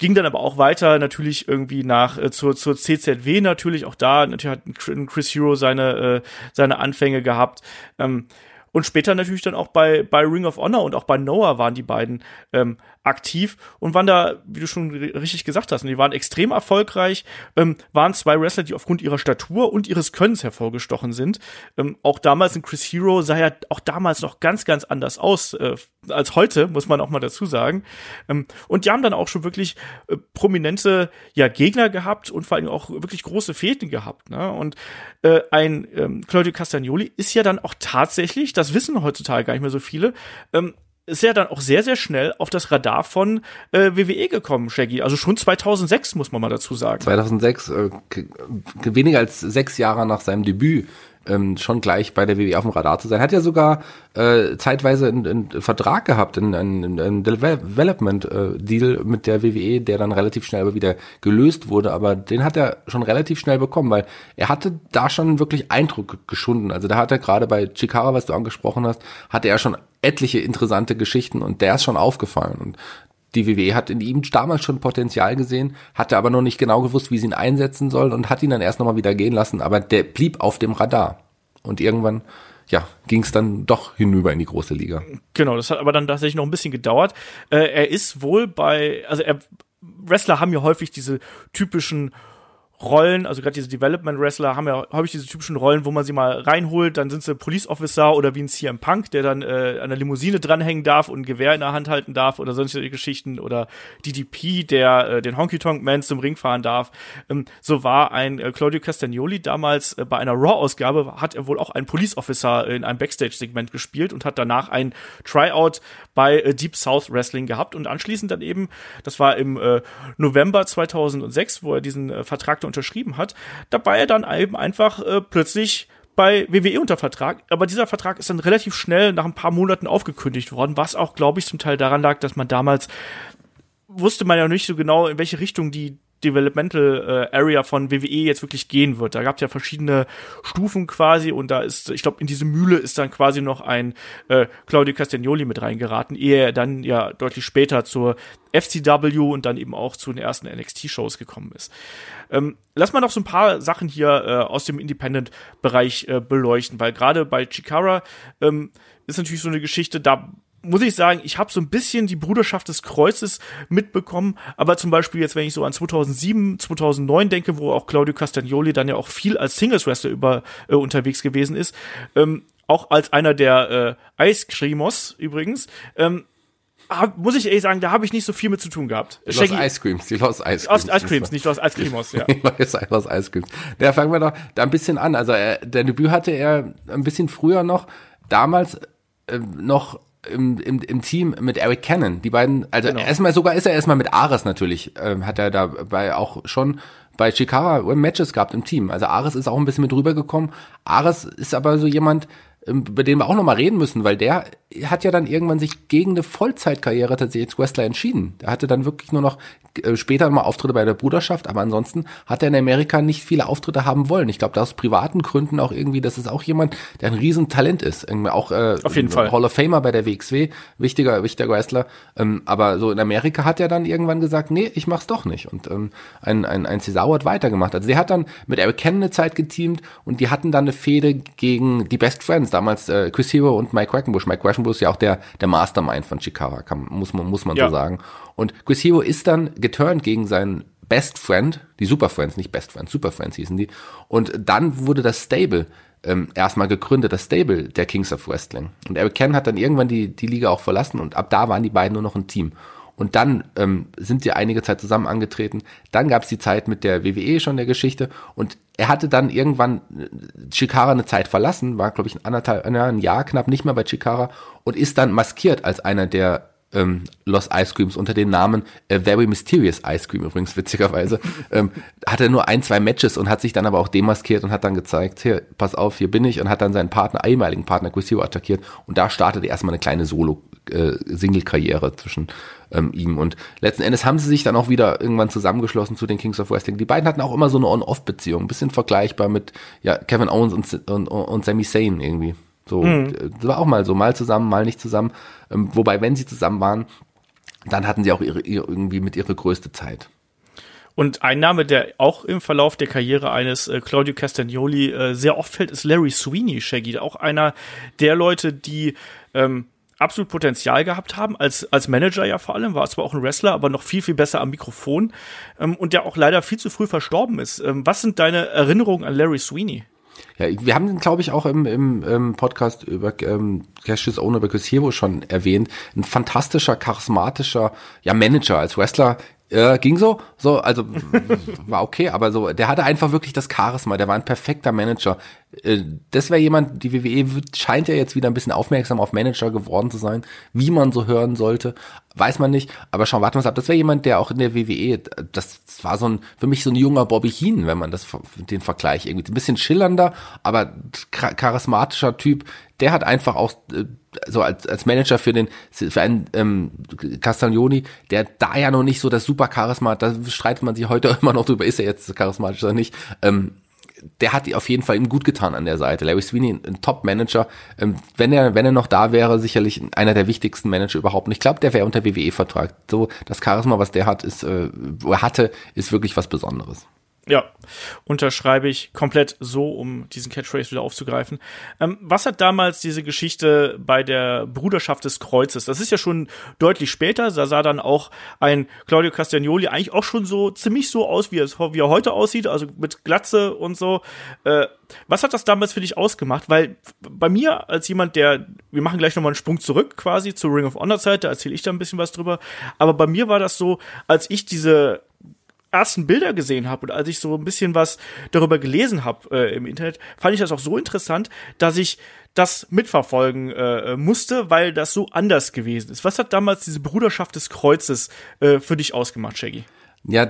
S2: ging dann aber auch weiter natürlich irgendwie nach äh, zur zur CZW natürlich auch da natürlich hat Chris Hero seine äh, seine Anfänge gehabt ähm, und später natürlich dann auch bei bei Ring of Honor und auch bei Noah waren die beiden ähm, aktiv und waren da, wie du schon richtig gesagt hast, die waren extrem erfolgreich, ähm, waren zwei Wrestler, die aufgrund ihrer Statur und ihres Könnens hervorgestochen sind. Ähm, auch damals in Chris Hero sah ja auch damals noch ganz, ganz anders aus äh, als heute, muss man auch mal dazu sagen. Ähm, und die haben dann auch schon wirklich äh, prominente ja, Gegner gehabt und vor allem auch wirklich große Fäden gehabt. Ne? Und äh, ein ähm, Claudio Castagnoli ist ja dann auch tatsächlich, das wissen heutzutage gar nicht mehr so viele, ähm, ist ja dann auch sehr, sehr schnell auf das Radar von äh, WWE gekommen, Shaggy. Also schon 2006, muss man mal dazu sagen.
S4: 2006, äh, weniger als sechs Jahre nach seinem Debüt, ähm, schon gleich bei der WWE auf dem Radar zu sein. Hat ja sogar äh, zeitweise einen, einen Vertrag gehabt, einen, einen, einen Development-Deal äh, mit der WWE, der dann relativ schnell aber wieder gelöst wurde. Aber den hat er schon relativ schnell bekommen, weil er hatte da schon wirklich Eindruck geschunden. Also da hat er gerade bei Chikara, was du angesprochen hast, hatte er schon etliche interessante Geschichten und der ist schon aufgefallen. Und die WWE hat in ihm damals schon Potenzial gesehen, hatte aber noch nicht genau gewusst, wie sie ihn einsetzen soll und hat ihn dann erst nochmal wieder gehen lassen, aber der blieb auf dem Radar. Und irgendwann, ja, ging es dann doch hinüber in die große Liga.
S2: Genau, das hat aber dann tatsächlich noch ein bisschen gedauert. Äh, er ist wohl bei, also er, Wrestler haben ja häufig diese typischen Rollen, also gerade diese Development Wrestler haben ja häufig diese typischen Rollen, wo man sie mal reinholt, dann sind sie Police Officer oder wie ein CM Punk, der dann äh, an der Limousine dranhängen darf und ein Gewehr in der Hand halten darf oder solche Geschichten oder DDP, der äh, den Honky Tonk Man zum Ring fahren darf. Ähm, so war ein äh, Claudio Castagnoli damals äh, bei einer Raw-Ausgabe, hat er wohl auch einen Police Officer in einem Backstage-Segment gespielt und hat danach ein Tryout bei äh, Deep South Wrestling gehabt und anschließend dann eben, das war im äh, November 2006, wo er diesen äh, Vertrag unterschrieben hat. Da war er dann eben einfach äh, plötzlich bei WWE unter Vertrag, aber dieser Vertrag ist dann relativ schnell nach ein paar Monaten aufgekündigt worden, was auch, glaube ich, zum Teil daran lag, dass man damals wusste man ja nicht so genau, in welche Richtung die Developmental äh, Area von WWE jetzt wirklich gehen wird. Da gab es ja verschiedene Stufen quasi und da ist, ich glaube, in diese Mühle ist dann quasi noch ein äh, Claudio Castagnoli mit reingeraten, ehe er dann ja deutlich später zur FCW und dann eben auch zu den ersten NXT-Shows gekommen ist. Ähm, lass mal noch so ein paar Sachen hier äh, aus dem Independent-Bereich äh, beleuchten, weil gerade bei Chikara ähm, ist natürlich so eine Geschichte, da muss ich sagen, ich habe so ein bisschen die Bruderschaft des Kreuzes mitbekommen, aber zum Beispiel jetzt, wenn ich so an 2007, 2009 denke, wo auch Claudio Castagnoli dann ja auch viel als Singles-Wrestler über, äh, unterwegs gewesen ist, ähm, auch als einer der äh, Eiscremos übrigens, ähm, hab, muss ich ehrlich sagen, da habe ich nicht so viel mit zu tun gehabt.
S4: Los Shaggy, Ice Creams, die Los Ice Creams.
S2: Los Ice Creams, nicht Los Ice Creamos, ja. [LAUGHS]
S4: Los, Los Ice Creams. Da fangen wir doch da ein bisschen an. Also äh, der Debüt hatte er ein bisschen früher noch, damals äh, noch im, im, im Team mit Eric Cannon. Die beiden, also genau. erstmal sogar ist er erstmal mit Ares natürlich, ähm, hat er dabei auch schon bei Chikara Matches gehabt im Team. Also Ares ist auch ein bisschen mit rübergekommen. Ares ist aber so jemand, über den wir auch nochmal reden müssen, weil der hat ja dann irgendwann sich gegen eine Vollzeitkarriere tatsächlich als Wrestler entschieden. Der hatte dann wirklich nur noch äh, später mal Auftritte bei der Bruderschaft, aber ansonsten hat er in Amerika nicht viele Auftritte haben wollen. Ich glaube, aus privaten Gründen auch irgendwie, das ist auch jemand, der ein Riesentalent ist. Irgendwie auch äh,
S2: Auf jeden Fall.
S4: Hall of Famer bei der WXW, wichtiger, wichtiger Wrestler. Ähm, aber so in Amerika hat er dann irgendwann gesagt, nee, ich mach's doch nicht. Und ähm, ein, ein, ein Cesaro hat weitergemacht. Also der hat dann mit Eric Cannon eine Zeit geteamt und die hatten dann eine Fehde gegen die Best Friends, damals äh, Chris Hero und Mike Quackenbush. Mike Quackenbush ist ja auch der, der Mastermind von Chikara, kann, muss man, muss man ja. so sagen. Und Chris Hero ist dann geturnt gegen seinen Best Friend, die Super Friends, nicht Best Friends, Super Friends hießen die. Und dann wurde das Stable ähm, erstmal gegründet, das Stable der Kings of Wrestling. Und Eric Ken hat dann irgendwann die, die Liga auch verlassen und ab da waren die beiden nur noch ein Team. Und dann ähm, sind die einige Zeit zusammen angetreten. Dann gab es die Zeit mit der WWE schon der Geschichte. Und er hatte dann irgendwann äh, Chikara eine Zeit verlassen, war, glaube ich, ein, anderthalb, ein Jahr knapp nicht mehr bei Chikara und ist dann maskiert als einer der ähm, Los Ice Creams unter dem Namen äh, Very Mysterious Ice Cream übrigens witzigerweise [LAUGHS] ähm, hat er nur ein zwei Matches und hat sich dann aber auch demaskiert und hat dann gezeigt hier pass auf hier bin ich und hat dann seinen Partner ehemaligen Partner Chris Hero attackiert und da startete erstmal eine kleine Solo äh, Single Karriere zwischen ähm, ihm und letzten Endes haben sie sich dann auch wieder irgendwann zusammengeschlossen zu den Kings of Wrestling die beiden hatten auch immer so eine On-Off-Beziehung ein bisschen vergleichbar mit ja Kevin Owens und, und, und Sami Zayn irgendwie so, mhm. das war auch mal so, mal zusammen, mal nicht zusammen. Ähm, wobei, wenn sie zusammen waren, dann hatten sie auch ihre, ihre, irgendwie mit ihre größte Zeit.
S2: Und ein Name, der auch im Verlauf der Karriere eines äh, Claudio Castagnoli äh, sehr oft fällt, ist Larry Sweeney, Shaggy. Auch einer der Leute, die ähm, absolut Potenzial gehabt haben, als, als Manager ja vor allem, war zwar auch ein Wrestler, aber noch viel, viel besser am Mikrofon ähm, und der auch leider viel zu früh verstorben ist. Ähm, was sind deine Erinnerungen an Larry Sweeney?
S4: Ja, wir haben den, glaube ich, auch im, im, im Podcast über ähm, Cassius Owner Because Hero schon erwähnt. Ein fantastischer, charismatischer ja, Manager als Wrestler. Äh, ging so, so, also [LAUGHS] war okay, aber so, der hatte einfach wirklich das Charisma, der war ein perfekter Manager. Äh, das wäre jemand, die WWE scheint ja jetzt wieder ein bisschen aufmerksam auf Manager geworden zu sein, wie man so hören sollte. weiß man nicht. Aber schauen, warten wir ab. Das wäre jemand, der auch in der WWE, das war so ein, für mich so ein junger Bobby Heen, wenn man das, den Vergleich irgendwie, ein bisschen schillernder, aber charismatischer Typ. Der hat einfach auch, äh, so als, als Manager für den, für einen, ähm, Castagnoni, der da ja noch nicht so das super Charisma, da streitet man sich heute [LAUGHS] immer noch drüber, ist er jetzt charismatisch oder nicht, ähm, der hat auf jeden Fall ihm gut getan an der Seite. Larry Sweeney, ein Top-Manager. Ähm, wenn er, wenn er noch da wäre, sicherlich einer der wichtigsten Manager überhaupt. Und ich glaube, der wäre unter WWE-Vertrag. So, das Charisma, was der hat, ist, äh, hatte, ist wirklich was Besonderes.
S2: Ja, unterschreibe ich komplett so, um diesen Catchphrase wieder aufzugreifen. Ähm, was hat damals diese Geschichte bei der Bruderschaft des Kreuzes? Das ist ja schon deutlich später. Da sah dann auch ein Claudio Castagnoli eigentlich auch schon so ziemlich so aus, wie, es, wie er heute aussieht, also mit Glatze und so. Äh, was hat das damals für dich ausgemacht? Weil bei mir als jemand, der, wir machen gleich nochmal einen Sprung zurück quasi zur Ring of Honor Zeit, da erzähle ich da ein bisschen was drüber. Aber bei mir war das so, als ich diese ersten Bilder gesehen habe und als ich so ein bisschen was darüber gelesen habe äh, im Internet, fand ich das auch so interessant, dass ich das mitverfolgen äh, musste, weil das so anders gewesen ist. Was hat damals diese Bruderschaft des Kreuzes äh, für dich ausgemacht, Shaggy?
S4: Ja,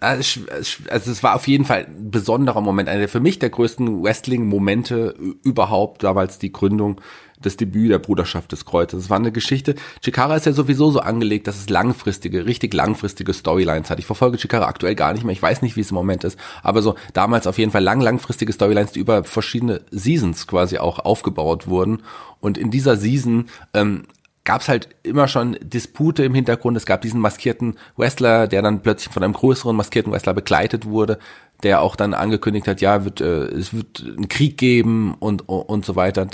S4: also es war auf jeden Fall ein besonderer Moment, einer für mich der größten Wrestling-Momente überhaupt, damals die Gründung das Debüt der Bruderschaft des Kreuzes. Es war eine Geschichte. Chikara ist ja sowieso so angelegt, dass es langfristige, richtig langfristige Storylines hat. Ich verfolge Chikara aktuell gar nicht mehr. Ich weiß nicht, wie es im Moment ist. Aber so damals auf jeden Fall lang, langfristige Storylines, die über verschiedene Seasons quasi auch aufgebaut wurden. Und in dieser Season ähm, gab es halt immer schon Dispute im Hintergrund. Es gab diesen maskierten Wrestler, der dann plötzlich von einem größeren maskierten Wrestler begleitet wurde, der auch dann angekündigt hat, ja, wird, äh, es wird einen Krieg geben und, und so weiter.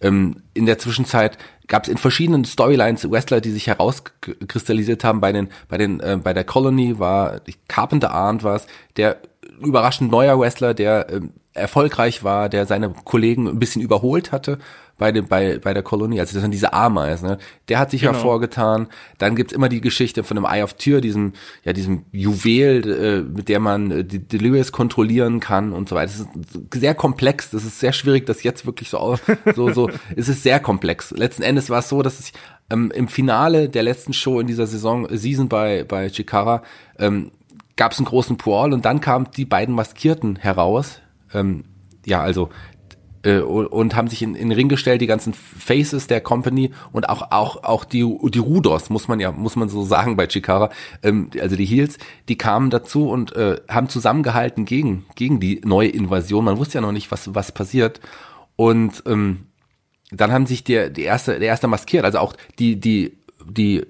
S4: Ähm, in der Zwischenzeit gab es in verschiedenen Storylines Wrestler, die sich herauskristallisiert haben. Bei den, bei den, äh, bei der Colony war Carpenter Arndt war es, der überraschend neuer Wrestler, der äh, erfolgreich war, der seine Kollegen ein bisschen überholt hatte bei, dem, bei, bei der Kolonie, also das sind diese Ameisen, ne? der hat sich genau. hervorgetan. Dann gibt's immer die Geschichte von dem Eye of Tür, diesem, ja, diesem Juwel, äh, mit der man äh, die Delirious kontrollieren kann und so weiter. Das ist sehr komplex, das ist sehr schwierig, das jetzt wirklich so, so, so, [LAUGHS] es ist sehr komplex. Letzten Endes war es so, dass ich ähm, im Finale der letzten Show in dieser Saison, äh, Season bei, bei Chikara, ähm, gab es einen großen Pool und dann kamen die beiden Maskierten heraus. Ähm, ja, also äh, und haben sich in, in den Ring gestellt, die ganzen Faces der Company und auch auch auch die die Rudos muss man ja muss man so sagen bei Chikara, ähm, also die Heels, die kamen dazu und äh, haben zusammengehalten gegen gegen die neue Invasion. Man wusste ja noch nicht, was was passiert und ähm, dann haben sich der die erste der erste maskiert, also auch die die die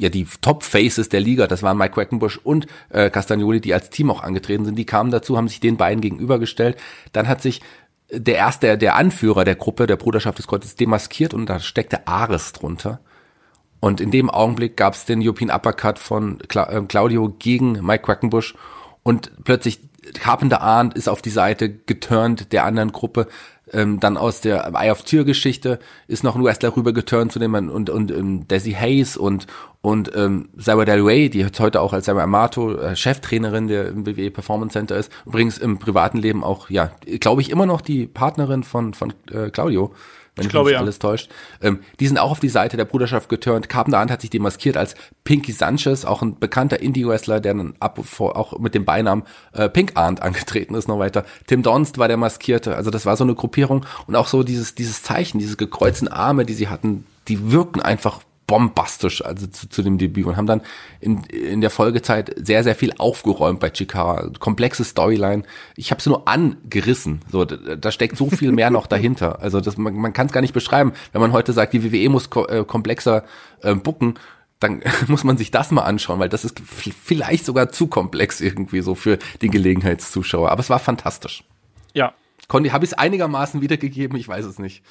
S4: ja die Top Faces der Liga, das waren Mike Quackenbush und äh, Castagnoli, die als Team auch angetreten sind, die kamen dazu, haben sich den beiden gegenübergestellt. Dann hat sich der erste, der Anführer der Gruppe, der Bruderschaft des Kreuzes, demaskiert und da steckte Ares drunter. Und in dem Augenblick gab es den European Uppercut von äh, Claudio gegen Mike Quackenbush und plötzlich Carpenter Arndt ist auf die Seite geturnt der anderen Gruppe. Ähm, dann aus der Eye of Tear Geschichte ist noch ein Wrestler rüber geturnt zu dem man und und ähm, Desi Hayes und und ähm, Sarah Del Rey, die jetzt heute auch als Sarah Amato äh, Cheftrainerin der im WWE Performance Center ist, übrigens im privaten Leben auch ja, glaube ich immer noch die Partnerin von von äh, Claudio wenn ich glaube, ja. alles täuscht. Ähm, die sind auch auf die Seite der Bruderschaft geturnt. Carpenter Arndt hat sich demaskiert als Pinky Sanchez, auch ein bekannter Indie-Wrestler, der dann ab vor, auch mit dem Beinamen äh, Pink Arndt [LAUGHS] angetreten ist noch weiter. Tim Donst war der Maskierte. Also das war so eine Gruppierung und auch so dieses, dieses Zeichen, diese gekreuzten Arme, die sie hatten, die wirken einfach bombastisch also zu, zu dem Debüt und haben dann in, in der Folgezeit sehr, sehr viel aufgeräumt bei Chikara. Komplexe Storyline. Ich habe sie nur angerissen. So, da, da steckt so viel mehr noch dahinter. Also das, man, man kann es gar nicht beschreiben. Wenn man heute sagt, die WWE muss ko äh, komplexer äh, bucken, dann [LAUGHS] muss man sich das mal anschauen, weil das ist vielleicht sogar zu komplex irgendwie so für den Gelegenheitszuschauer. Aber es war fantastisch.
S2: Ja.
S4: Habe ich es einigermaßen wiedergegeben? Ich weiß es nicht.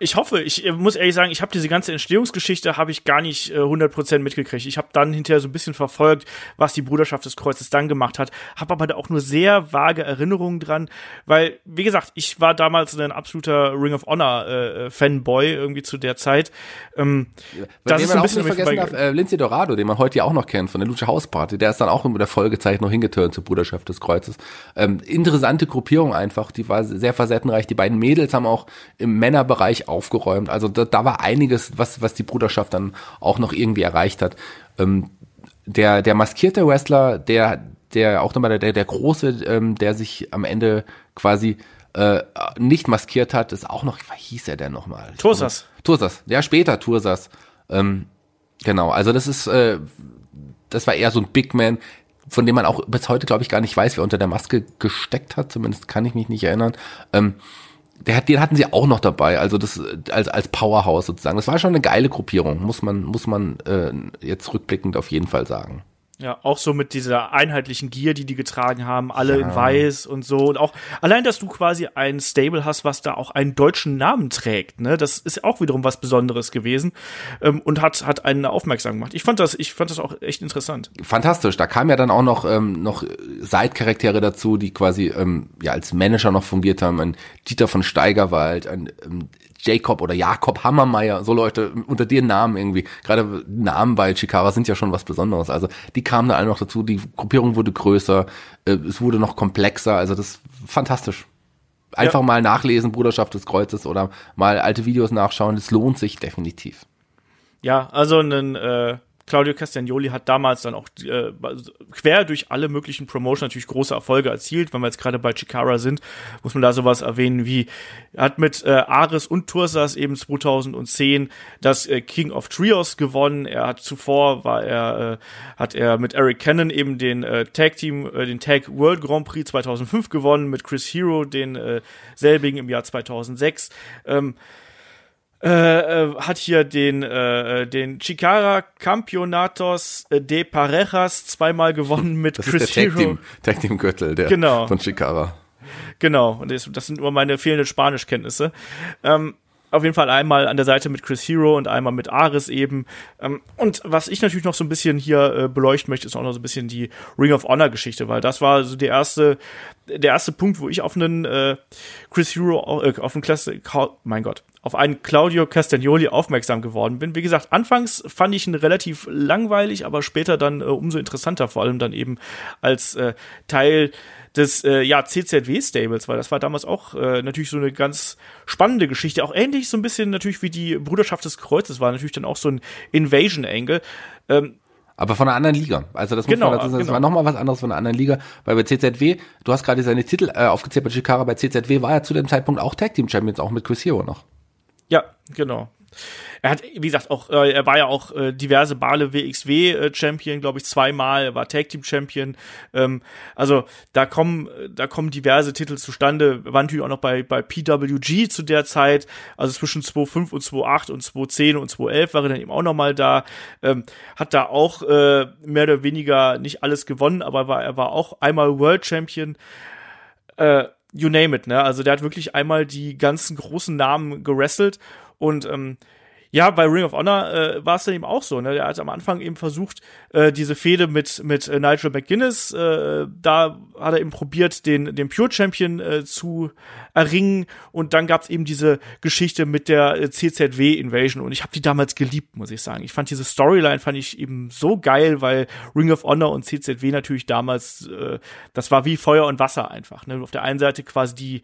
S2: Ich hoffe, ich muss ehrlich sagen, ich habe diese ganze Entstehungsgeschichte habe ich gar nicht äh, 100% mitgekriegt. Ich habe dann hinterher so ein bisschen verfolgt, was die Bruderschaft des Kreuzes dann gemacht hat, habe aber da auch nur sehr vage Erinnerungen dran, weil wie gesagt, ich war damals ein absoluter Ring of Honor äh, Fanboy irgendwie zu der Zeit. Ähm,
S4: ja, das ist ein bisschen nicht vergessen darf, äh, Lindsay Dorado, den man heute ja auch noch kennt von der Lucha House Party, der ist dann auch in der Folgezeit noch hingeturnt zur Bruderschaft des Kreuzes. Ähm, interessante Gruppierung einfach, die war sehr facettenreich. Die beiden Mädels haben auch im Männerbereich ordentlich aufgeräumt. Also da, da war einiges, was, was die Bruderschaft dann auch noch irgendwie erreicht hat. Ähm, der, der maskierte Wrestler, der, der auch nochmal der, der große, ähm, der sich am Ende quasi äh, nicht maskiert hat, ist auch noch, wie hieß er denn nochmal?
S2: Tursas.
S4: Tursas, ja, später Tursas. Ähm, genau, also das ist, äh, das war eher so ein Big Man, von dem man auch bis heute, glaube ich, gar nicht weiß, wer unter der Maske gesteckt hat. Zumindest kann ich mich nicht erinnern. Ähm, der hat, den hatten sie auch noch dabei, also das als als Powerhouse sozusagen. Das war schon eine geile Gruppierung, muss man muss man äh, jetzt rückblickend auf jeden Fall sagen.
S2: Ja, auch so mit dieser einheitlichen Gier, die die getragen haben, alle ja. in weiß und so. Und auch allein, dass du quasi ein Stable hast, was da auch einen deutschen Namen trägt, ne, das ist auch wiederum was Besonderes gewesen ähm, und hat hat einen aufmerksam gemacht. Ich fand das, ich fand das auch echt interessant.
S4: Fantastisch. Da kam ja dann auch noch ähm, noch Side-Charaktere dazu, die quasi ähm, ja als Manager noch fungiert haben. Ein Dieter von Steigerwald, ein ähm, Jacob oder Jakob Hammermeier, so Leute unter den Namen irgendwie. Gerade Namen bei Chikara sind ja schon was Besonderes. Also die kamen da alle noch dazu. Die Gruppierung wurde größer, äh, es wurde noch komplexer. Also das ist fantastisch. Einfach ja. mal nachlesen, Bruderschaft des Kreuzes oder mal alte Videos nachschauen. Das lohnt sich definitiv.
S2: Ja, also ein äh, Claudio Castagnoli hat damals dann auch äh, quer durch alle möglichen Promotions natürlich große Erfolge erzielt. Wenn wir jetzt gerade bei Chikara sind, muss man da sowas erwähnen wie, er hat mit äh, Ares und Tursas eben 2010 das äh, King of Trios gewonnen. Er hat zuvor, war er, äh, hat er mit Eric Cannon eben den äh, Tag Team, äh, den Tag World Grand Prix 2005 gewonnen, mit Chris Hero den äh, selbigen im Jahr 2006. Ähm, äh, äh, hat hier den, äh, äh, den Chicara Campeonatos de Parejas zweimal gewonnen [LAUGHS] mit
S4: das
S2: Chris
S4: ist der
S2: Hero.
S4: Tag Team, Tag Team Gürtel der
S2: Genau.
S4: von Chicara.
S2: Genau, und das, das sind nur meine fehlenden Spanischkenntnisse. Ähm, auf jeden Fall einmal an der Seite mit Chris Hero und einmal mit Ares eben. Ähm, und was ich natürlich noch so ein bisschen hier beleuchten möchte, ist auch noch so ein bisschen die Ring of Honor Geschichte, weil das war so der erste, der erste Punkt, wo ich auf einen äh, Chris Hero, äh, auf einen Klasse, mein Gott, auf einen Claudio Castagnoli aufmerksam geworden bin. Wie gesagt, anfangs fand ich ihn relativ langweilig, aber später dann äh, umso interessanter, vor allem dann eben als äh, Teil des äh, ja, CZW-Stables, weil das war damals auch äh, natürlich so eine ganz spannende Geschichte. Auch ähnlich so ein bisschen natürlich wie die Bruderschaft des Kreuzes war natürlich dann auch so ein Invasion-Angle. Ähm,
S4: aber von einer anderen Liga. Also das muss
S2: Genau,
S4: man dazu sagen, das
S2: genau.
S4: war nochmal was anderes von einer anderen Liga, weil bei CZW, du hast gerade seine Titel äh, aufgezählt bei Chikara, bei CZW war er zu dem Zeitpunkt auch Tag Team Champions, auch mit Chris Hero noch.
S2: Ja, genau. Er hat, wie gesagt, auch, äh, er war ja auch äh, diverse Bale WXW äh, glaube ich, zweimal. Er war Tag Team Champion. Ähm, also da kommen, da kommen diverse Titel zustande. War natürlich auch noch bei, bei PWG zu der Zeit. Also zwischen 2.5 und 2.8 und 2.10 und 2.11 war er dann eben auch noch mal da. Ähm, hat da auch äh, mehr oder weniger nicht alles gewonnen, aber war, er war auch einmal World Champion. Äh, you name it, ne? Also der hat wirklich einmal die ganzen großen Namen gerestelt und ähm, ja, bei Ring of Honor äh, war es dann eben auch so. Ne? Der hat am Anfang eben versucht, äh, diese Fehde mit mit äh, Nigel McGuinness, äh, da hat er eben probiert, den den Pure Champion äh, zu erringen. Und dann gab es eben diese Geschichte mit der äh, CZW Invasion. Und ich habe die damals geliebt, muss ich sagen. Ich fand diese Storyline fand ich eben so geil, weil Ring of Honor und CZW natürlich damals, äh, das war wie Feuer und Wasser einfach. Ne? Auf der einen Seite quasi die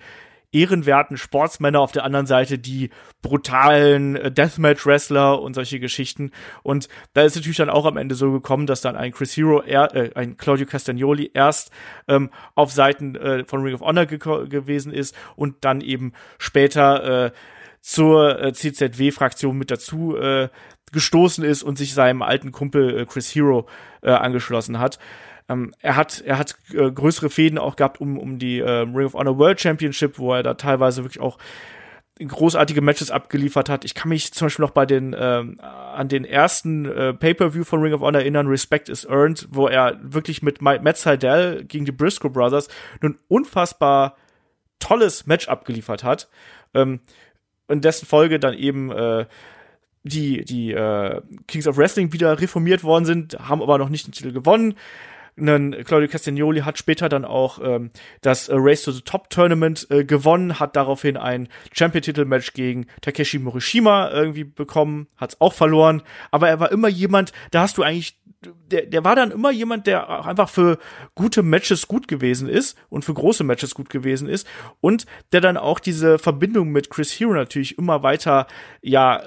S2: ehrenwerten Sportsmänner, auf der anderen Seite die brutalen äh, Deathmatch-Wrestler und solche Geschichten. Und da ist natürlich dann auch am Ende so gekommen, dass dann ein Chris Hero, er, äh, ein Claudio Castagnoli erst ähm, auf Seiten äh, von Ring of Honor ge gewesen ist und dann eben später äh, zur äh, CZW-Fraktion mit dazu äh, gestoßen ist und sich seinem alten Kumpel äh, Chris Hero äh, angeschlossen hat. Ähm, er hat, er hat äh, größere Fäden auch gehabt um, um die äh, Ring of Honor World Championship, wo er da teilweise wirklich auch großartige Matches abgeliefert hat. Ich kann mich zum Beispiel noch bei den ähm, an den ersten äh, Pay-per-View von Ring of Honor erinnern, Respect is Earned, wo er wirklich mit Ma- Matt Sydal gegen die Briscoe Brothers ein unfassbar tolles Match abgeliefert hat. Ähm, in dessen Folge dann eben äh, die, die äh, Kings of Wrestling wieder reformiert worden sind, haben aber noch nicht den Titel gewonnen. Einen Claudio Castagnoli hat später dann auch ähm, das Race to the Top Tournament äh, gewonnen, hat daraufhin ein Champion-Titel-Match gegen Takeshi Morishima irgendwie bekommen, hat's auch verloren, aber er war immer jemand, da hast du eigentlich der, der war dann immer jemand, der auch einfach für gute Matches gut gewesen ist und für große Matches gut gewesen ist. Und der dann auch diese Verbindung mit Chris Hero natürlich immer weiter, ja,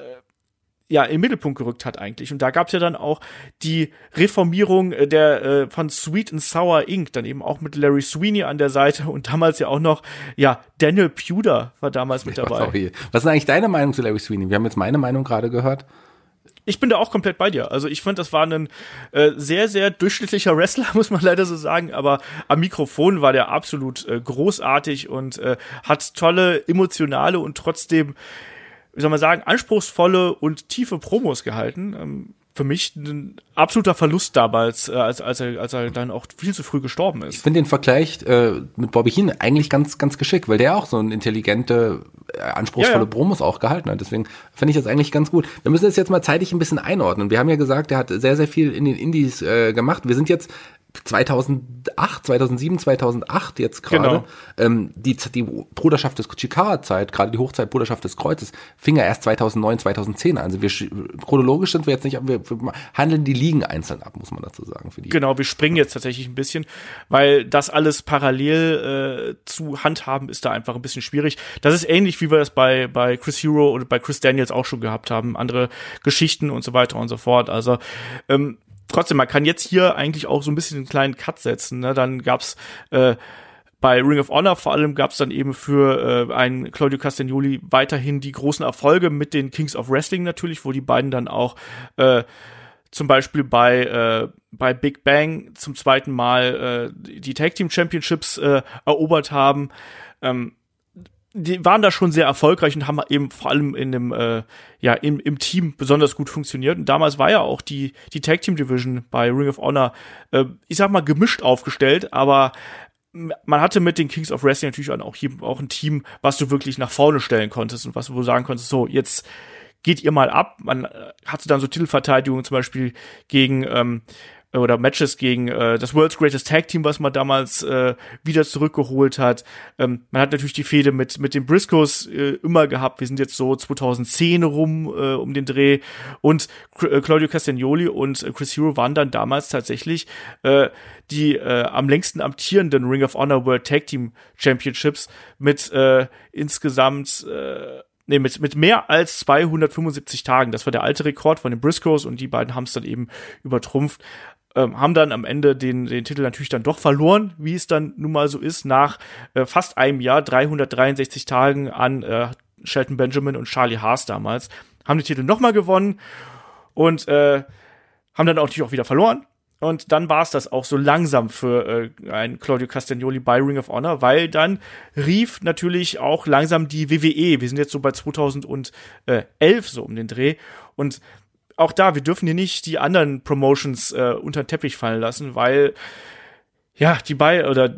S2: ja, im Mittelpunkt gerückt hat eigentlich. Und da gab es ja dann auch die Reformierung äh, der äh, von Sweet and Sour Inc., dann eben auch mit Larry Sweeney an der Seite [LAUGHS] und damals ja auch noch, ja, Daniel Puder war damals mit dabei.
S4: Sorry. Was ist eigentlich deine Meinung zu Larry Sweeney? Wir haben jetzt meine Meinung gerade gehört.
S2: Ich bin da auch komplett bei dir. Also ich fand, das war ein äh, sehr, sehr durchschnittlicher Wrestler, [LAUGHS] muss man leider so sagen. Aber am Mikrofon war der absolut äh, großartig und äh, hat tolle, emotionale und trotzdem wie soll man sagen, anspruchsvolle und tiefe Promos gehalten. Ähm, für mich ein absoluter Verlust damals, äh, als, als, er, als er dann auch viel zu früh gestorben ist.
S4: Ich finde den Vergleich äh, mit Bobby Heen eigentlich ganz, ganz geschickt, weil der auch so ein intelligente, äh, anspruchsvolle ja, ja. Promos auch gehalten hat. Deswegen finde ich das eigentlich ganz gut. Wir müssen das jetzt mal zeitlich ein bisschen einordnen. Wir haben ja gesagt, er hat sehr, sehr viel in den Indies äh, gemacht. Wir sind jetzt 2008, 2007, 2008 jetzt gerade, genau. ähm, die, die Bruderschaft des Chikara-Zeit, gerade die Hochzeit Bruderschaft des Kreuzes, fing ja erst 2009, 2010 an. Also wir, chronologisch sind wir jetzt nicht, wir, wir handeln die Ligen einzeln ab, muss man dazu sagen. Für die.
S2: Genau, wir springen jetzt tatsächlich ein bisschen, weil das alles parallel äh, zu handhaben ist da einfach ein bisschen schwierig. Das ist ähnlich, wie wir das bei, bei Chris Hero oder bei Chris Daniels auch schon gehabt haben, andere Geschichten und so weiter und so fort. Also ähm, trotzdem, man kann jetzt hier eigentlich auch so ein bisschen einen kleinen Cut setzen. Ne? Dann gab's äh, bei Ring of Honor vor allem gab es dann eben für äh, einen Claudio Castagnoli weiterhin die großen Erfolge mit den Kings of Wrestling natürlich, wo die beiden dann auch äh, zum Beispiel bei, äh, bei Big Bang zum zweiten Mal äh, die Tag Team Championships äh, erobert haben. Ähm, die waren da schon sehr erfolgreich und haben eben vor allem in dem äh, ja im, im Team besonders gut funktioniert und damals war ja auch die die Tag Team Division bei Ring of Honor äh, ich sag mal gemischt aufgestellt aber man hatte mit den Kings of Wrestling natürlich auch, auch ein Team, was du wirklich nach vorne stellen konntest und was du sagen konntest, so jetzt geht ihr mal ab. Man äh, hatte dann so Titelverteidigungen zum Beispiel gegen ähm, oder Matches gegen äh, das World's Greatest Tag Team, was man damals äh, wieder zurückgeholt hat. Ähm, man hat natürlich die Fehde mit mit den Briscoes äh, immer gehabt. Wir sind jetzt so 2010 rum äh, um den Dreh und äh, Claudio Castagnoli und äh, Chris Hero waren dann damals tatsächlich äh, die äh, am längsten amtierenden Ring of Honor World Tag Team Championships mit äh, insgesamt äh, nee, mit, mit mehr als 275 Tagen. Das war der alte Rekord von den Briscoes und die beiden haben es dann eben übertrumpft ähm, haben dann am Ende den, den Titel natürlich dann doch verloren, wie es dann nun mal so ist, nach äh, fast einem Jahr, 363 Tagen an äh, Shelton Benjamin und Charlie Haas damals, haben die Titel nochmal gewonnen und äh, haben dann auch natürlich auch wieder verloren. Und dann war es das auch so langsam für äh, ein Claudio Castagnoli bei Ring of Honor, weil dann rief natürlich auch langsam die WWE. Wir sind jetzt so bei 2011 so um den Dreh. Und auch da, wir dürfen hier nicht die anderen Promotions äh, unter den Teppich fallen lassen, weil ja, die bei oder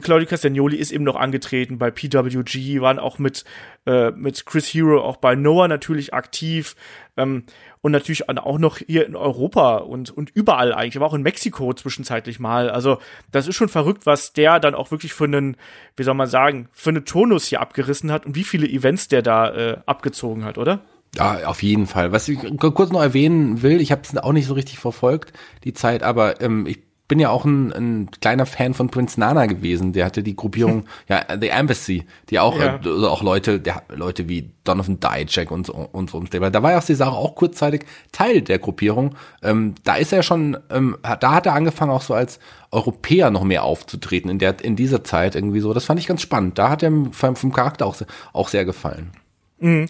S2: Claudio Castagnoli ist eben noch angetreten bei PWG, waren auch mit äh, mit Chris Hero auch bei Noah natürlich aktiv ähm, und natürlich auch noch hier in Europa und und überall eigentlich, aber auch in Mexiko zwischenzeitlich mal. Also das ist schon verrückt, was der dann auch wirklich für einen, wie soll man sagen, für einen Tonus hier abgerissen hat und wie viele Events der da äh, abgezogen hat, oder?
S4: Ja, auf jeden Fall. Was ich kurz noch erwähnen will, ich habe es auch nicht so richtig verfolgt, die Zeit, aber ähm, ich bin ja auch ein, ein kleiner Fan von Prince Nana gewesen. Der hatte die Gruppierung, [LAUGHS] ja, The Embassy, die auch, ja. äh, auch Leute, der, Leute wie Donovan Dijak und so und so. Da war ja auch die Sache auch kurzzeitig Teil der Gruppierung. Ähm, da ist er schon, ähm, da hat er angefangen auch so als Europäer noch mehr aufzutreten in der in dieser Zeit irgendwie so. Das fand ich ganz spannend. Da hat er vom, vom Charakter auch, auch sehr gefallen.
S2: Mhm.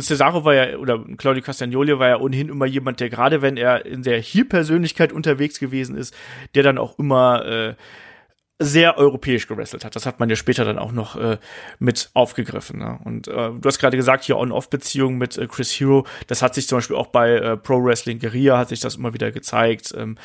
S2: Cesaro war ja, oder Claudio Castagnoli war ja ohnehin immer jemand, der gerade wenn er in der Heel-Persönlichkeit unterwegs gewesen ist, der dann auch immer äh, sehr europäisch gewrestelt hat. Das hat man ja später dann auch noch äh, mit aufgegriffen. Ne? Und äh, du hast gerade gesagt, hier On-Off-Beziehung mit äh, Chris Hero, das hat sich zum Beispiel auch bei äh, Pro Wrestling Guerilla hat sich das immer wieder gezeigt, ähm,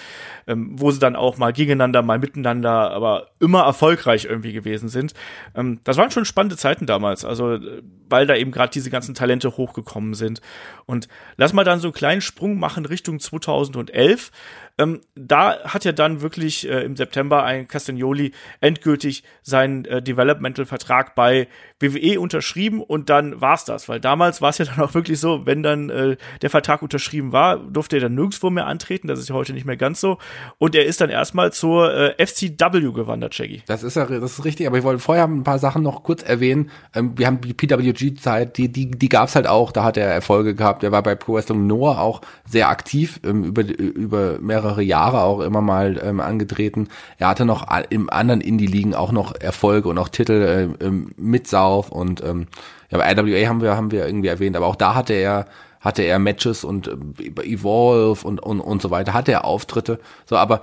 S2: ähm, wo sie dann auch mal gegeneinander, mal miteinander, aber immer erfolgreich irgendwie gewesen sind. Ähm, das waren schon spannende Zeiten damals, also äh, weil da eben gerade diese ganzen Talente hochgekommen sind. Und lass mal dann so einen kleinen Sprung machen Richtung 2011 Ähm, da hat ja dann wirklich äh, im September ein Castagnoli endgültig seinen äh, Developmental-Vertrag bei WWE unterschrieben und dann war's das, weil damals war es ja [LAUGHS] dann auch wirklich so, wenn dann äh, der Vertrag unterschrieben war, durfte er dann nirgendwo mehr antreten, das ist ja heute nicht mehr ganz so. Und er ist dann erstmal zur äh, FCW gewandert, Shaggy.
S4: Das ist ja, das ist richtig, aber ich wollte vorher ein paar Sachen noch kurz erwähnen. Ähm, wir haben die PWG-Zeit, die, die, die gab's halt auch, da hat er Erfolge gehabt, er war bei Pro Wrestling Noah auch sehr aktiv, ähm, über, über mehrere Jahre auch immer mal ähm, angetreten. Er hatte noch im anderen Indie-Ligen auch noch Erfolge und auch Titel äh, mit Sau South und ähm, ja, bei IWA haben wir, haben wir irgendwie erwähnt, aber auch da hatte er, hatte er Matches und äh, Evolve und, und, und so weiter, hatte er Auftritte. So, aber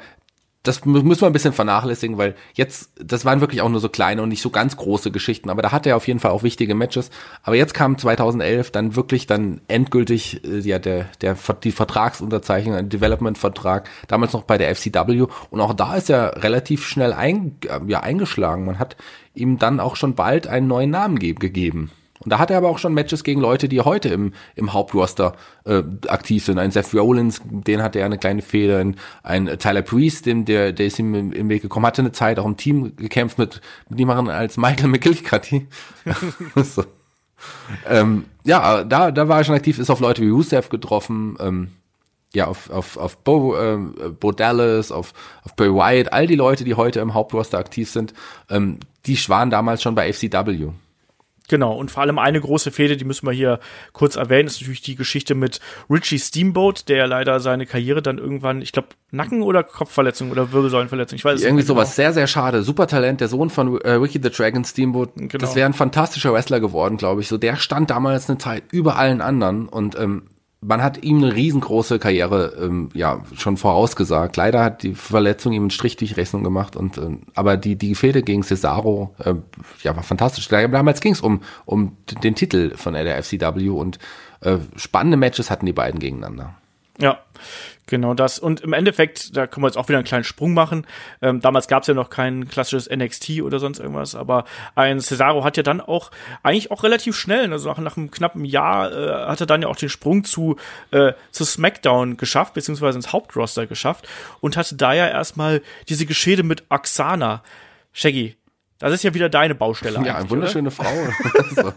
S4: das müssen wir ein bisschen vernachlässigen, weil jetzt, das waren wirklich auch nur so kleine und nicht so ganz große Geschichten, aber da hatte er auf jeden Fall auch wichtige Matches. Aber jetzt kam 2011 dann wirklich dann endgültig äh, ja der der die Vertragsunterzeichnung, ein Development-Vertrag, damals noch bei der FCW und auch da ist er relativ schnell ein, ja eingeschlagen. Man hat ihm dann auch schon bald einen neuen Namen ge gegeben. Und da hat er aber auch schon Matches gegen Leute, die heute im, im Hauptroster äh, aktiv sind. Ein Seth Rollins, den hatte er eine kleine. Ein, ein Tyler Priest, dem, der, der ist ihm im, im Weg gekommen, hatte eine Zeit auch im Team gekämpft mit, mit niemandem als Michael [LAUGHS] McGillicuddy. [LAUGHS] so. ähm, ja, da, da war er schon aktiv, ist auf Leute wie Rusev getroffen, ähm, ja, auf, auf, auf Bo, äh, Bo Dallas, auf, auf Bray Wyatt, all die Leute, die heute im Hauptroster aktiv sind, ähm, die waren damals schon bei FCW.
S2: Genau, und vor allem eine große Fehde, die müssen wir hier kurz erwähnen, ist natürlich die Geschichte mit Richie Steamboat, der leider seine Karriere dann irgendwann, ich glaube, Nacken- oder Kopfverletzung oder Wirbelsäulenverletzung, ich weiß
S4: es Irgendwie nicht. Irgendwie sowas, genau. sehr, sehr schade. Super Talent, der Sohn von äh, Ricky the Dragon Steamboat. Genau. Das wäre ein fantastischer Wrestler geworden, glaube ich. So, der stand damals eine Zeit über allen anderen und ähm, man hat ihm eine riesengroße Karriere ähm, ja schon vorausgesagt. Leider hat die Verletzung ihm einen Strich durch Rechnung gemacht und äh, aber die die Fehde gegen Cesaro äh, ja war fantastisch. Damals ging es um um den Titel von der FCW und äh, spannende Matches hatten die beiden gegeneinander.
S2: Ja, Genau das. Und im Endeffekt, da können wir jetzt auch wieder einen kleinen Sprung machen. Ähm, damals gab es ja noch kein klassisches NXT oder sonst irgendwas, aber ein Cesaro hat ja dann auch eigentlich auch relativ schnell, also nach, nach einem knappen Jahr, äh, hat er dann ja auch den Sprung zu, äh, zu SmackDown geschafft, beziehungsweise ins Hauptroster geschafft und hatte da ja erstmal diese Geschäde mit Oksana. Shaggy, das ist ja wieder deine Baustelle.
S4: Ja, eine wunderschöne oder? Frau. [LAUGHS] so.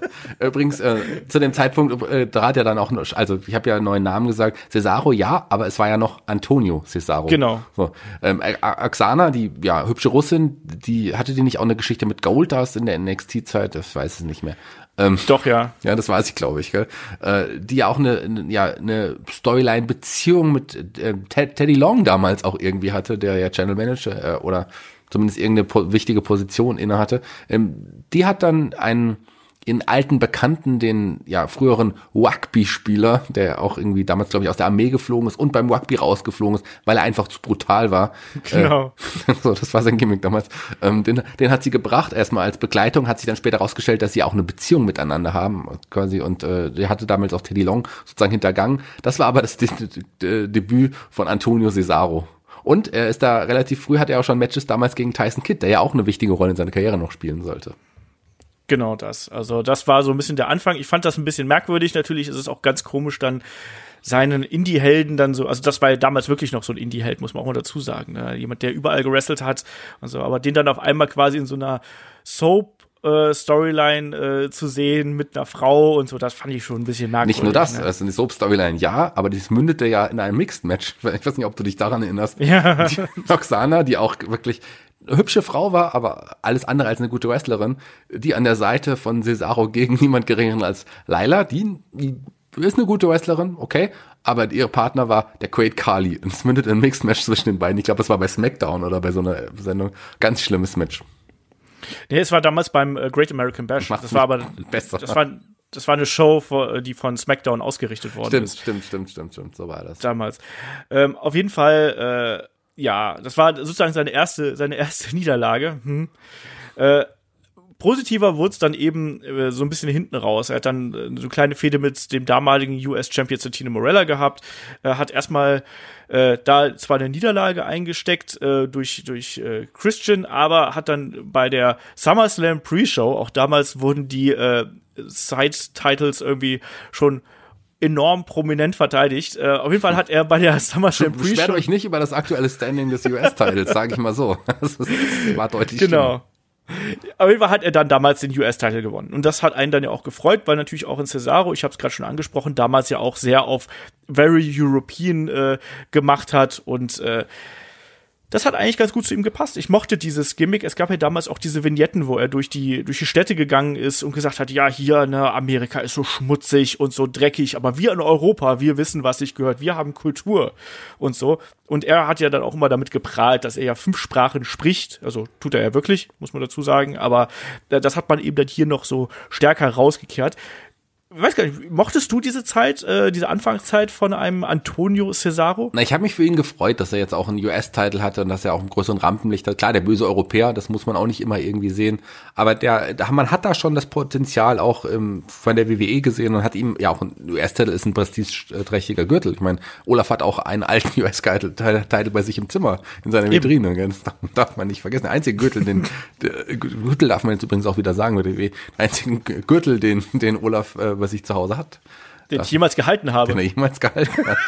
S4: Übrigens, äh, zu dem Zeitpunkt, äh, da hat er dann auch, noch, also ich habe ja einen neuen Namen gesagt, Cesaro, ja, aber es war ja noch Antonio Cesaro.
S2: Genau.
S4: So. Ähm, Oksana, die ja hübsche Russin, die hatte die nicht auch eine Geschichte mit Goldust in der NXT-Zeit? Das weiß ich nicht mehr.
S2: Ähm, Doch, ja.
S4: Ja, das weiß ich, glaube ich. Gell? Äh, die ja auch eine, eine, ja, eine Storyline-Beziehung mit äh, Teddy Long damals auch irgendwie hatte, der ja Channel Manager äh, oder zumindest irgendeine po wichtige Position innehatte, ähm, die hat dann einen in alten Bekannten, den ja früheren Rugby-Spieler, der auch irgendwie damals, glaube ich, aus der Armee geflogen ist und beim Rugby rausgeflogen ist, weil er einfach zu brutal war.
S2: Genau.
S4: Äh, [LAUGHS] so, das war sein Gimmick damals. Ähm, den, den hat sie gebracht, erstmal als Begleitung, hat sich dann später rausgestellt, dass sie auch eine Beziehung miteinander haben, quasi, und äh, der hatte damals auch Teddy Long sozusagen hintergangen. Das war aber das De De Debüt von Antonio Cesaro. Und er ist da relativ früh, hat er auch schon Matches damals gegen Tyson Kidd, der ja auch eine wichtige Rolle in seiner Karriere noch spielen sollte.
S2: Genau das. Also das war so ein bisschen der Anfang. Ich fand das ein bisschen merkwürdig. Natürlich ist es auch ganz komisch dann seinen Indie-Helden dann so, also das war ja damals wirklich noch so ein Indie-Held, muss man auch mal dazu sagen. Ne? Jemand, der überall gewrestelt hat und so, aber den dann auf einmal quasi in so einer Soap äh, Storyline äh, zu sehen mit einer Frau und so, das fand ich schon ein bisschen merkwürdig.
S4: Nicht nur das, ne? also eine Soap-Storyline, ja, aber das mündete ja in einem Mixed-Match. [LAUGHS] Ich weiß nicht, ob du dich daran erinnerst.
S2: Ja.
S4: Die Oksana, die auch wirklich eine hübsche Frau war, aber alles andere als eine gute Wrestlerin, die an der Seite von Cesaro gegen niemand geringeren als Laila, die, die ist eine gute Wrestlerin, okay, aber ihr Partner war der Great Carly. Und es mündet in ein Mixed Match zwischen den beiden. Ich glaube, das war bei SmackDown oder bei so einer Sendung. Ganz schlimmes Match.
S2: Nee, es war damals beim äh, Great American Bash.
S4: Macht's
S2: das war aber [LAUGHS]
S4: besser.
S2: Das war, das war eine Show, die von SmackDown ausgerichtet worden
S4: stimmt,
S2: ist.
S4: Stimmt, stimmt, stimmt, stimmt, so war das.
S2: Damals. Ähm, auf jeden Fall, äh, ja, das war sozusagen seine erste, seine erste [LAUGHS] Niederlage. Hm. Äh, positiver wurde es dann eben äh, so ein bisschen hinten raus. Er hat dann äh, so eine kleine Fehde mit dem damaligen US-Champion Santino Morella gehabt. Er hat erstmal äh, da zwar eine Niederlage eingesteckt äh, durch, durch äh, Christian, aber hat dann bei der SummerSlam Pre-Show, auch damals wurden die äh, Side-Titles irgendwie schon enorm prominent verteidigt. Äh, auf jeden Fall hat er bei der SummerSlam
S4: Beschwert
S2: Pre-Show
S4: euch nicht über das aktuelle Standing des US-Titles, sage ich mal so. [LAUGHS] Das, war deutlich
S2: Genau. Auf jeden Fall hat er dann damals den US-Title gewonnen. Und das hat einen dann ja auch gefreut, weil natürlich auch in Cesaro, ich habe es gerade schon angesprochen, damals ja auch sehr auf Very European äh, gemacht hat und äh, das hat eigentlich ganz gut zu ihm gepasst. Ich mochte dieses Gimmick. Es gab ja damals auch diese Vignetten, wo er durch die, durch die Städte gegangen ist und gesagt hat, ja, hier, ne, Amerika ist so schmutzig und so dreckig, aber wir in Europa, wir wissen, was sich gehört. Wir haben Kultur und so. Und er hat ja dann auch immer damit geprahlt, dass er ja fünf Sprachen spricht. Also tut er ja wirklich, muss man dazu sagen. Aber äh, das hat man eben dann hier noch so stärker rausgekehrt ich weiß gar nicht, mochtest du diese Zeit, äh, diese Anfangszeit von einem Antonio Cesaro?
S4: Na, ich habe mich für ihn gefreut, dass er jetzt auch einen US-Titel hatte und dass er auch einen größeren Rampenlicht hat. Klar, der böse Europäer, das muss man auch nicht immer irgendwie sehen. Aber der, man hat da schon das Potenzial auch ähm, von der WWE gesehen und hat ihm, ja, auch ein US-Titel ist ein prestigeträchtiger Gürtel. Ich meine, Olaf hat auch einen alten [LAUGHS] US-Titel bei sich im Zimmer in seiner Vitrine. Das darf man nicht vergessen. Der einzige Gürtel, den Gürtel darf man jetzt übrigens auch wieder sagen bei der WWE. Der einzige Gürtel, den, den Olaf äh, was ich zu Hause hat.
S2: Den ich jemals gehalten habe.
S4: Den er jemals gehalten hat. [LAUGHS]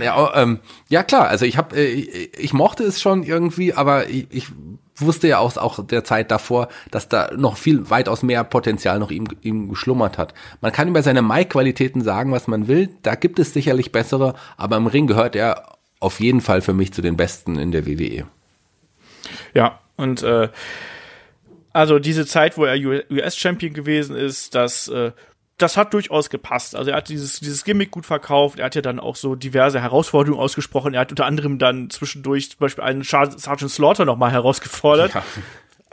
S4: ja, ähm, ja klar, also ich habe, äh, ich mochte es schon irgendwie, aber ich, ich wusste ja aus auch der Zeit davor, dass da noch viel weitaus mehr Potenzial noch ihm, ihm geschlummert hat. Man kann über seine Mic-Qualitäten sagen, was man will. Da gibt es sicherlich bessere, aber im Ring gehört er auf jeden Fall für mich zu den Besten in der WWE.
S2: Ja, und äh, also diese Zeit, wo er US-Champion gewesen ist, das, äh, das hat durchaus gepasst. Also er hat dieses, dieses Gimmick gut verkauft, er hat ja dann auch so diverse Herausforderungen ausgesprochen. Er hat unter anderem dann zwischendurch zum Beispiel einen Sergeant Slaughter nochmal herausgefordert.
S4: Ja.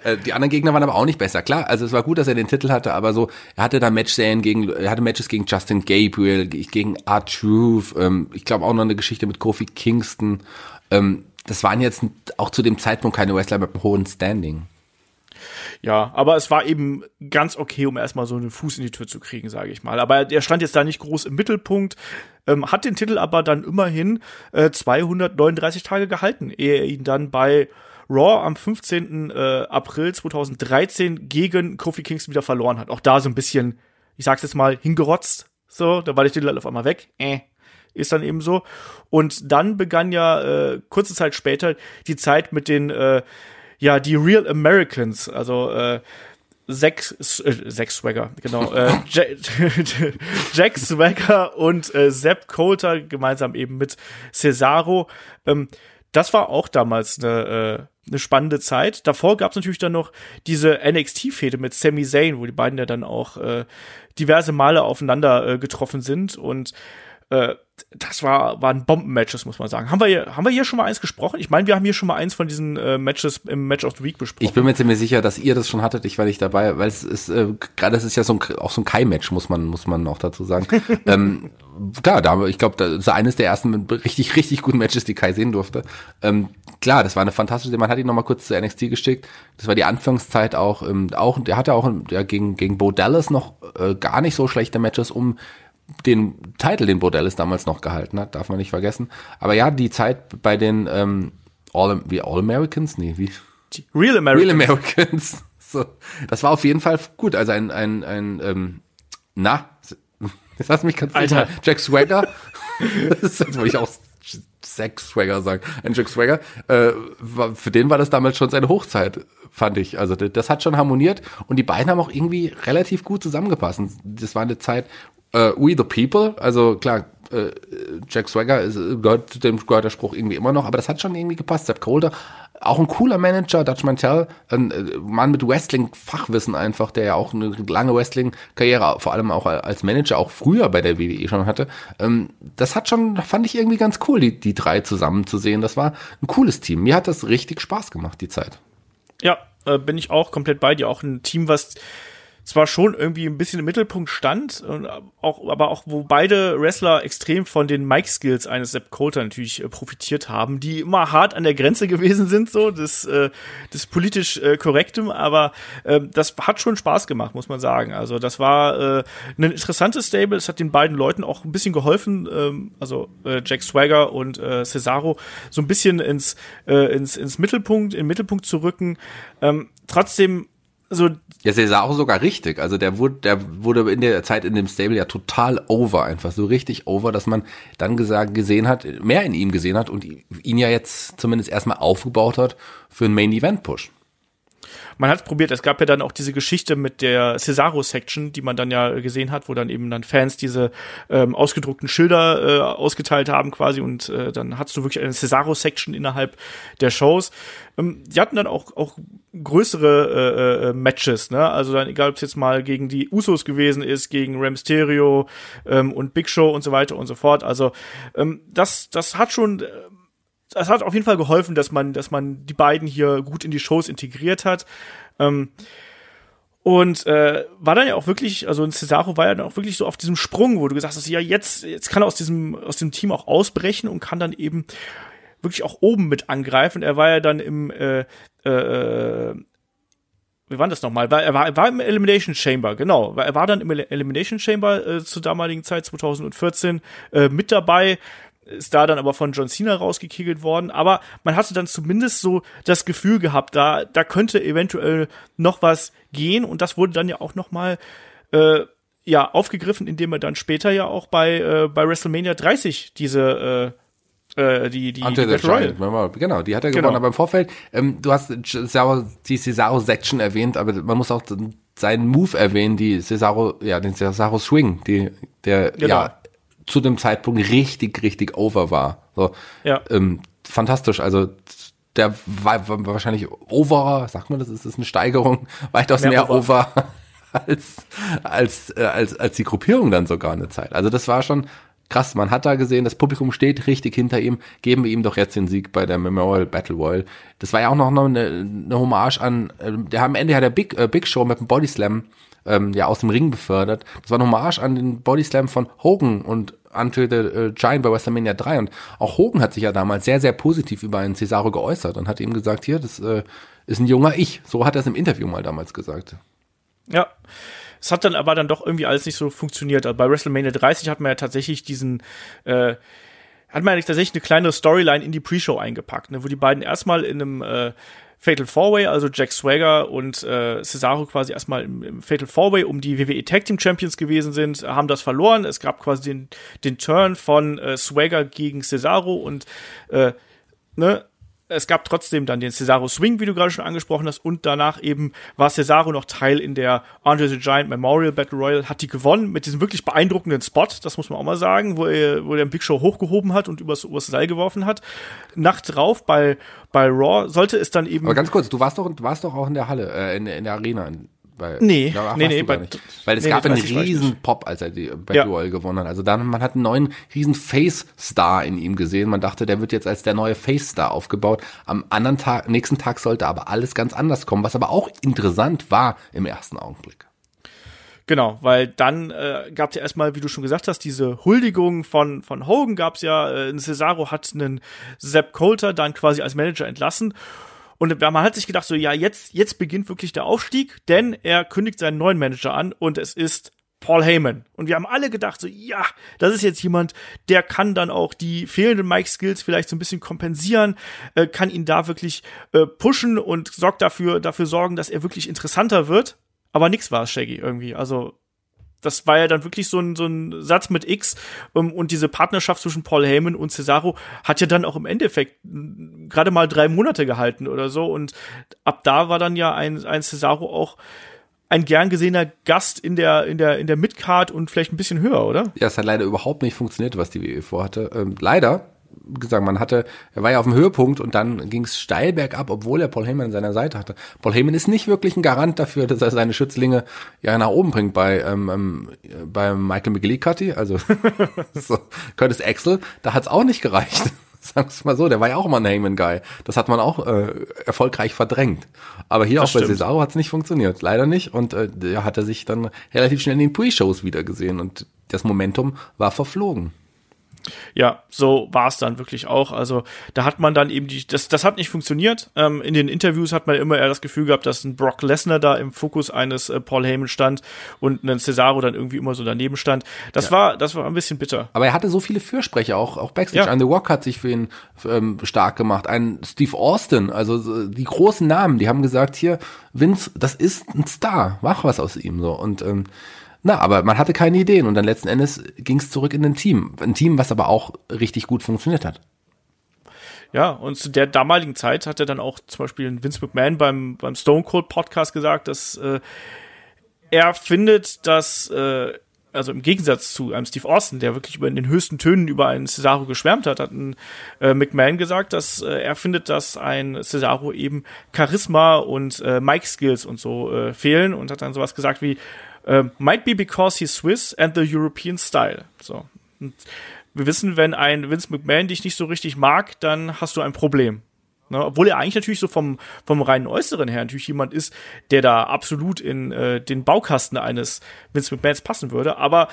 S4: Äh, die anderen Gegner waren aber auch nicht besser. Klar, also es war gut, dass er den Titel hatte, aber so, er hatte da Matchserien gegen, er hatte Matches gegen Justin Gabriel, gegen R-Truth, ähm, ich glaube auch noch eine Geschichte mit Kofi Kingston. Ähm, das waren jetzt auch zu dem Zeitpunkt keine Wrestler mit einem hohen Standing.
S2: Ja, aber es war eben ganz okay, um erstmal so einen Fuß in die Tür zu kriegen, sage ich mal. Aber er stand jetzt da nicht groß im Mittelpunkt, ähm, hat den Titel aber dann immerhin äh, 239 Tage gehalten, ehe er ihn dann bei Raw am 15. Äh, April 2013 gegen Kofi Kingston wieder verloren hat. Auch da so ein bisschen, ich sag's jetzt mal, hingerotzt. So, da war der Titel halt auf einmal weg. Äh, ist dann eben so. Und dann begann ja äh, kurze Zeit später die Zeit mit den äh, ja, die Real Americans, also äh, Zack, äh, Zack Swagger, genau, äh, [LAUGHS] Jack, Jack Swagger und äh, Sepp Coulter gemeinsam eben mit Cesaro. Ähm, das war auch damals eine, äh, eine spannende Zeit. Davor gab es natürlich dann noch diese NXT-Fehde mit Sami Zayn, wo die beiden ja dann auch äh, diverse Male aufeinander äh, getroffen sind und äh, das war, waren Bomben-Matches, muss man sagen. Haben wir, hier, haben wir hier schon mal eins gesprochen? Ich meine, wir haben hier schon mal eins von diesen äh, Matches im Match of the Week besprochen.
S4: Ich bin mir ziemlich sicher, dass ihr das schon hattet. Ich war nicht dabei, weil es ist, äh, gerade es ist ja so ein, auch so ein Kai-Match, muss man, muss man auch dazu sagen. [LAUGHS] ähm, klar, da, ich glaube, das ist eines der ersten richtig, richtig guten Matches, die Kai sehen durfte. Ähm, klar, das war eine fantastische, man hat ihn noch mal kurz zu NXT geschickt. Das war die Anfangszeit auch, ähm, auch, der hatte auch ja, gegen, gegen Bo Dallas noch äh, gar nicht so schlechte Matches, um den Titel, den Bordellis damals noch gehalten hat, darf man nicht vergessen. Aber ja, die Zeit bei den ähm, All, wie All Americans? Nee, wie?
S2: Real Americans.
S4: Real Americans. [LAUGHS] So, das war auf jeden Fall gut. Also ein, ein, ein ähm, na, [LAUGHS] jetzt du mich ganz
S2: Alter.
S4: Jack Swagger. [LAUGHS] das wollte ich auch Zack Swagger sagen. Ein Jack Swagger. Äh, für den war das damals schon seine Hochzeit, fand ich. Also das hat schon harmoniert und die beiden haben auch irgendwie relativ gut zusammengepasst. Das war eine Zeit, äh, We the People, also klar, äh, Jack Swagger ist, gehört, dem gehört der Spruch irgendwie immer noch, aber das hat schon irgendwie gepasst. Sepp Colder, auch ein cooler Manager, Dutch Mantel, ein äh, Mann mit Wrestling-Fachwissen einfach, der ja auch eine lange Wrestling-Karriere, vor allem auch als Manager, auch früher bei der WWE schon hatte. Ähm, das hat schon, fand ich irgendwie ganz cool, die, die drei zusammen zu sehen. Das war ein cooles Team. Mir hat das richtig Spaß gemacht, die Zeit.
S2: Ja, äh, bin ich auch komplett bei dir. Auch ein Team, was zwar schon irgendwie ein bisschen im Mittelpunkt stand, und auch, aber auch, wo beide Wrestler extrem von den Mic-Skills eines Sepp Coulter natürlich äh, profitiert haben, die immer hart an der Grenze [LAUGHS] gewesen sind, so, des, äh, des politisch äh, Korrektem, aber äh, das hat schon Spaß gemacht, muss man sagen. Also das war äh, ein interessantes Stable, es hat den beiden Leuten auch ein bisschen geholfen, ähm, also äh, Jack Swagger und äh, Cesaro, so ein bisschen ins, äh, ins, ins Mittelpunkt, in den Mittelpunkt zu rücken. Ähm, trotzdem so
S4: Ja, Cesaro sogar richtig. Also der wurde, der wurde in der Zeit in dem Stable ja total over, einfach so richtig over, dass man dann gesagt, gesehen hat, mehr in ihm gesehen hat und ihn ja jetzt zumindest erstmal aufgebaut hat für einen Main Event Push.
S2: Man hat es probiert. Es gab ja dann auch diese Geschichte mit der Cesaro-Section, die man dann ja gesehen hat, wo dann eben dann Fans diese ähm, ausgedruckten Schilder äh, ausgeteilt haben quasi und äh, dann hattest du wirklich eine Cesaro-Section innerhalb der Shows. Ähm, die hatten dann auch, auch größere äh, äh, Matches, ne? Also dann, egal ob es jetzt mal gegen die Usos gewesen ist, gegen Rey Mysterio ähm, und Big Show und so weiter und so fort. Also ähm, das, das hat schon äh, das hat auf jeden Fall geholfen, dass man, dass man die beiden hier gut in die Shows integriert hat. Ähm, und äh, war dann ja auch wirklich, also in Cesaro war ja dann auch wirklich so auf diesem Sprung, wo du gesagt hast, ja, jetzt, jetzt kann er aus diesem, aus dem Team auch ausbrechen und kann dann eben wirklich auch oben mit angreifen. Er war ja dann im, äh, äh, wie war das nochmal? Er war, er war im Elimination Chamber, genau. Er war dann im Elimination Chamber äh, zur damaligen Zeit, 2014, äh, mit dabei ist da dann aber von John Cena rausgekegelt worden. Aber man hatte dann zumindest so das Gefühl gehabt, da, da könnte eventuell noch was gehen. Und das wurde dann ja auch noch mal äh, ja, aufgegriffen, indem er dann später ja auch bei, äh, bei WrestleMania 30 diese äh, äh, die, die,
S4: Until
S2: die Battle
S4: genau, die hat er
S2: Genau.
S4: gewonnen. Aber im Vorfeld, ähm, du hast Cesaro, die Cesaro-Section erwähnt, aber man muss auch seinen Move erwähnen, die Cesaro, ja, den Cesaro Swing, die, der
S2: Genau.
S4: ja zu dem Zeitpunkt richtig, richtig over war. So,
S2: Ja.
S4: ähm, fantastisch. Also der war, war wahrscheinlich overer, sagt man das, ist das eine Steigerung, [LAUGHS] weitaus
S2: Mehr
S4: mehr,
S2: over.
S4: over, als, als, äh, als, als die Gruppierung dann sogar eine Zeit. Also das war schon krass. Man hat da gesehen, das Publikum steht richtig hinter ihm. Geben wir ihm doch jetzt den Sieg bei der Memorial Battle Royal. Das war ja auch noch eine, eine Hommage an, äh, der am Ende ja der Big, äh, Big Show mit dem Body Slam ähm, ja aus dem Ring befördert. Das war eine Hommage an den Body Slam von Hogan und Until the äh, Giant bei WrestleMania 3. Und auch Hogan hat sich ja damals sehr, sehr positiv über einen Cesaro geäußert und hat ihm gesagt, hier, das äh, ist ein junger Ich. So hat er es im Interview mal damals gesagt.
S2: Ja. Es hat dann aber dann doch irgendwie alles nicht so funktioniert. Also bei WrestleMania 30 hat man ja tatsächlich diesen, äh, hat man ja tatsächlich eine kleine Storyline in die Pre-Show eingepackt, ne, wo die beiden erstmal in einem äh, Fatal Four-Way, also Jack Swagger und äh, Cesaro quasi erstmal im, im Fatal Four-Way um die WWE Tag Team Champions gewesen sind, haben das verloren. Es gab quasi den, den Turn von äh, Swagger gegen Cesaro und äh, ne, es gab trotzdem dann den Cesaro Swing, wie du gerade schon angesprochen hast, und danach eben war Cesaro noch Teil in der Andre the Giant Memorial Battle Royal, hat die gewonnen mit diesem wirklich beeindruckenden Spot, das muss man auch mal sagen, wo er, wo er den Big Show hochgehoben hat und übers, übers Seil geworfen hat. Nacht drauf bei, bei Raw sollte es dann eben.
S4: Aber ganz kurz, du warst doch, du warst doch auch in der Halle, äh, in, in der Arena. Bei,
S2: Nee,
S4: Da
S2: nee, nee, bei-
S4: nicht. Weil es
S2: nee,
S4: gab einen
S2: 30 war ich
S4: riesen. Pop, als er die Battle
S2: Ja.
S4: Royale gewonnen hat. Also dann, man hat einen neuen riesen Face-Star in ihm gesehen. Man dachte, der wird jetzt als der neue Face-Star aufgebaut. Am anderen Tag, nächsten Tag sollte aber alles ganz anders kommen, was aber auch interessant war im ersten Augenblick.
S2: Genau, weil dann äh, gab es ja erstmal, wie du schon gesagt hast, diese Huldigung von, von Hogan gab es ja. Äh, Cesaro hat einen Sepp Coulter dann quasi als Manager entlassen. Und man hat sich gedacht, so, ja, jetzt, jetzt beginnt wirklich der Aufstieg, denn er kündigt seinen neuen Manager an und es ist Paul Heyman. Und wir haben alle gedacht, so, ja, das ist jetzt jemand, der kann dann auch die fehlenden Mike-Skills vielleicht so ein bisschen kompensieren, äh, kann ihn da wirklich äh, pushen und sorgt dafür, dafür sorgen, dass er wirklich interessanter wird. Aber nix war es, Shaggy, irgendwie. Also, das war ja dann wirklich so ein, so ein Satz mit X um, und diese Partnerschaft zwischen Paul Heyman und Cesaro hat ja dann auch im Endeffekt m, gerade mal drei Monate gehalten oder so und ab da war dann ja ein, ein Cesaro auch ein gern gesehener Gast in der, in der, in der Midcard und vielleicht ein bisschen höher, oder?
S4: Ja, es hat leider überhaupt nicht funktioniert, was die WWE vorhatte. Ähm, leider, gesagt, man hatte, er war ja auf dem Höhepunkt und dann ging es steil bergab, obwohl er Paul Heyman an seiner Seite hatte. Paul Heyman ist nicht wirklich ein Garant dafür, dass er seine Schützlinge ja nach oben bringt bei, ähm, ähm, bei Michael McGillicuddy, also [LAUGHS] so, Curtis Axel, da hat's auch nicht gereicht. [LAUGHS] Sagen wir mal so, der war ja auch immer ein Heyman-Guy. Das hat man auch äh, erfolgreich verdrängt. Aber hier
S2: Das
S4: auch bei
S2: stimmt.
S4: Cesaro hat's nicht funktioniert. Leider nicht. Und äh, der hat er sich dann relativ schnell in den Pre-Shows wieder gesehen und das Momentum war verflogen.
S2: Ja, so war es dann wirklich auch. Also da hat man dann eben die, das, das hat nicht funktioniert. Ähm, in den Interviews hat man immer eher das Gefühl gehabt, dass ein Brock Lesnar da im Fokus eines äh, Paul Heyman stand und ein Cesaro dann irgendwie immer so daneben stand. Das ja. war, das war ein bisschen bitter.
S4: Aber er hatte so viele Fürsprecher, auch, auch Backstage. Ja. Ein The Rock hat sich für ihn ähm, stark gemacht. Ein Steve Austin, also die großen Namen, die haben gesagt, hier, Vince, das ist ein Star, mach was aus ihm so. Und ähm, na, aber man hatte keine Ideen und dann letzten Endes ging es zurück in ein Team. Ein Team, was aber auch richtig gut funktioniert hat.
S2: Ja, und zu der damaligen Zeit hat er dann auch zum Beispiel Vince McMahon beim, beim Stone Cold Podcast gesagt, dass äh, er findet, dass äh, also im Gegensatz zu einem Steve Austin, der wirklich über in den höchsten Tönen über einen Cesaro geschwärmt hat, hat ein äh, McMahon gesagt, dass äh, er findet, dass ein Cesaro eben Charisma und äh, Mic-Skills und so äh, fehlen und hat dann sowas gesagt wie äh, might be because he's Swiss and the European style. So. Und wir wissen, wenn ein Vince McMahon dich nicht so richtig mag, dann hast du ein Problem. Ne, obwohl er eigentlich natürlich so vom, vom reinen Äußeren her natürlich jemand ist, der da absolut in äh, den Baukasten eines Vince McMahons passen würde. Aber